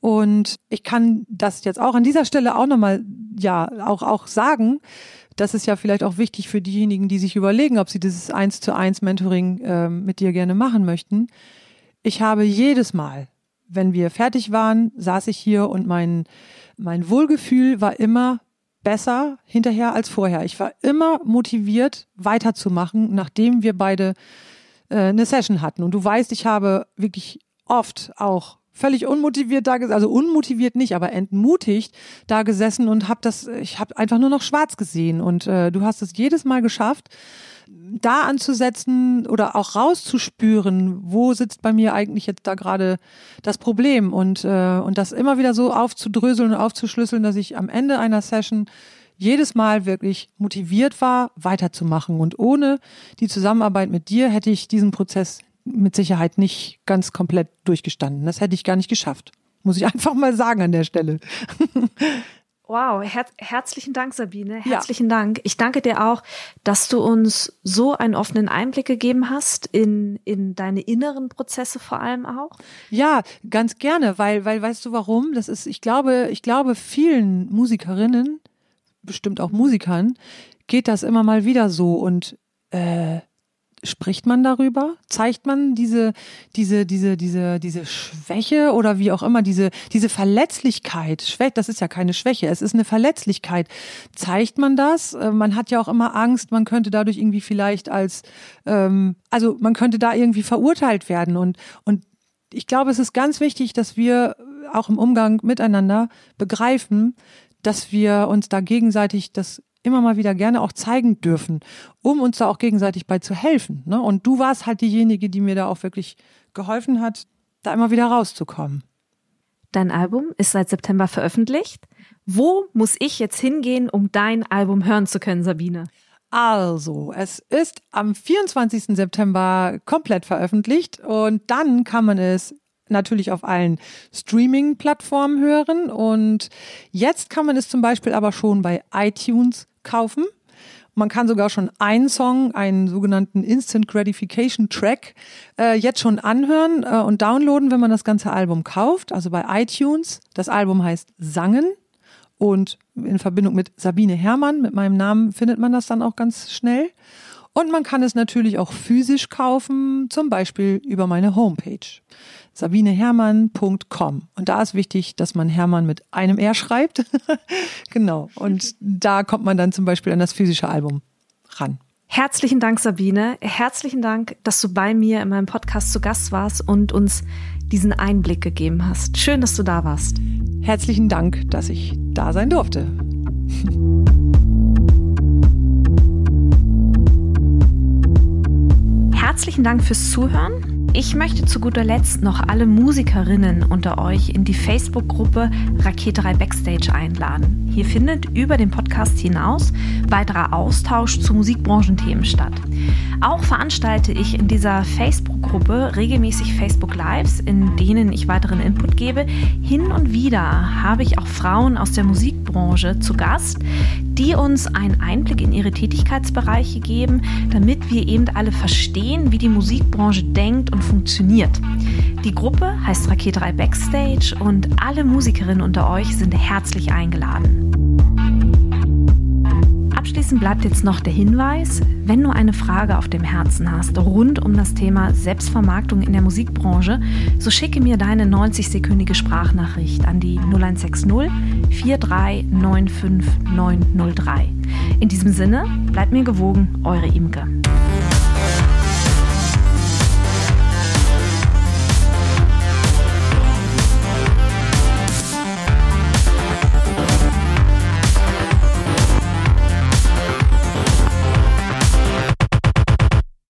Und ich kann das jetzt auch an dieser Stelle auch nochmal, ja, auch, auch sagen. Das ist ja vielleicht auch wichtig für diejenigen, die sich überlegen, ob sie dieses eins zu eins Mentoring äh, mit dir gerne machen möchten ich habe jedes Mal, wenn wir fertig waren, saß ich hier und mein, mein Wohlgefühl war immer besser hinterher als vorher. Ich war immer motiviert, weiterzumachen, nachdem wir beide äh, eine Session hatten. Und du weißt, ich habe wirklich oft auch völlig unmotiviert da gesessen, also unmotiviert nicht, aber entmutigt da gesessen und habe das, ich habe einfach nur noch schwarz gesehen. Und äh, du hast es jedes Mal geschafft, da anzusetzen oder auch rauszuspüren, wo sitzt bei mir eigentlich jetzt da gerade das Problem und, äh, und das immer wieder so aufzudröseln und aufzuschlüsseln, dass ich am Ende einer Session jedes Mal wirklich motiviert war, weiterzumachen. Und ohne die Zusammenarbeit mit dir hätte ich diesen Prozess mit Sicherheit nicht ganz komplett durchgestanden. Das hätte ich gar nicht geschafft. Muss ich einfach mal sagen an der Stelle. Wow, her herzlichen Dank, Sabine. Herzlichen ja. Dank. Ich danke dir auch, dass du uns so einen offenen Einblick gegeben hast in, in deine inneren Prozesse vor allem auch. Ja, ganz gerne, weil, weil, weißt du warum? Das ist, ich glaube, ich glaube, vielen Musikerinnen, bestimmt auch Musikern, geht das immer mal wieder so und äh, spricht man darüber? Zeigt man diese, diese, diese, diese, diese Schwäche oder wie auch immer, diese, diese Verletzlichkeit? Schwäche, das ist ja keine Schwäche, es ist eine Verletzlichkeit. Zeigt man das? Äh, man hat ja auch immer Angst, man könnte dadurch irgendwie vielleicht als, ähm, also man könnte da irgendwie verurteilt werden und, und ich glaube, es ist ganz wichtig, dass wir auch im Umgang miteinander begreifen, dass wir uns da gegenseitig das immer mal wieder gerne auch zeigen dürfen, um uns da auch gegenseitig bei zu helfen. Ne? Und du warst halt diejenige, die mir da auch wirklich geholfen hat, da immer wieder rauszukommen. Dein Album ist seit September veröffentlicht. Wo muss ich jetzt hingehen, um dein Album hören zu können, Sabine? Also, es ist am 24. September komplett veröffentlicht und dann kann man es natürlich auf allen Streaming-Plattformen hören. Und jetzt kann man es zum Beispiel aber schon bei iTunes kaufen. Man kann sogar schon einen Song, einen sogenannten Instant Gratification Track, äh, jetzt schon anhören äh, und downloaden, wenn man das ganze Album kauft. Also bei iTunes. Das Album heißt Sangen und in Verbindung mit Sabine Herrmann, mit meinem Namen, findet man das dann auch ganz schnell. Und man kann es natürlich auch physisch kaufen, zum Beispiel über meine Homepage sabinehermann.com. Und da ist wichtig, dass man Hermann mit einem R schreibt. genau. Und da kommt man dann zum Beispiel an das physische Album ran. Herzlichen Dank, Sabine. Herzlichen Dank, dass du bei mir in meinem Podcast zu Gast warst und uns diesen Einblick gegeben hast. Schön, dass du da warst. Herzlichen Dank, dass ich da sein durfte. Herzlichen Dank fürs Zuhören. Ich möchte zu guter Letzt noch alle Musikerinnen unter euch in die Facebook-Gruppe Raketerei Backstage einladen. Hier findet über den Podcast hinaus weiterer Austausch zu Musikbranchenthemen statt. Auch veranstalte ich in dieser Facebook-Gruppe regelmäßig Facebook Lives, in denen ich weiteren Input gebe. Hin und wieder habe ich auch Frauen aus der Musikbranche zu Gast, die uns einen Einblick in ihre Tätigkeitsbereiche geben, damit wir eben alle verstehen, wie die Musikbranche denkt und funktioniert. Die Gruppe heißt Raketerei Backstage und alle Musikerinnen unter euch sind herzlich eingeladen. Abschließend bleibt jetzt noch der Hinweis, wenn du eine Frage auf dem Herzen hast rund um das Thema Selbstvermarktung in der Musikbranche, so schicke mir deine 90-sekündige Sprachnachricht an die 0160 4395903. In diesem Sinne, bleibt mir gewogen, eure Imke.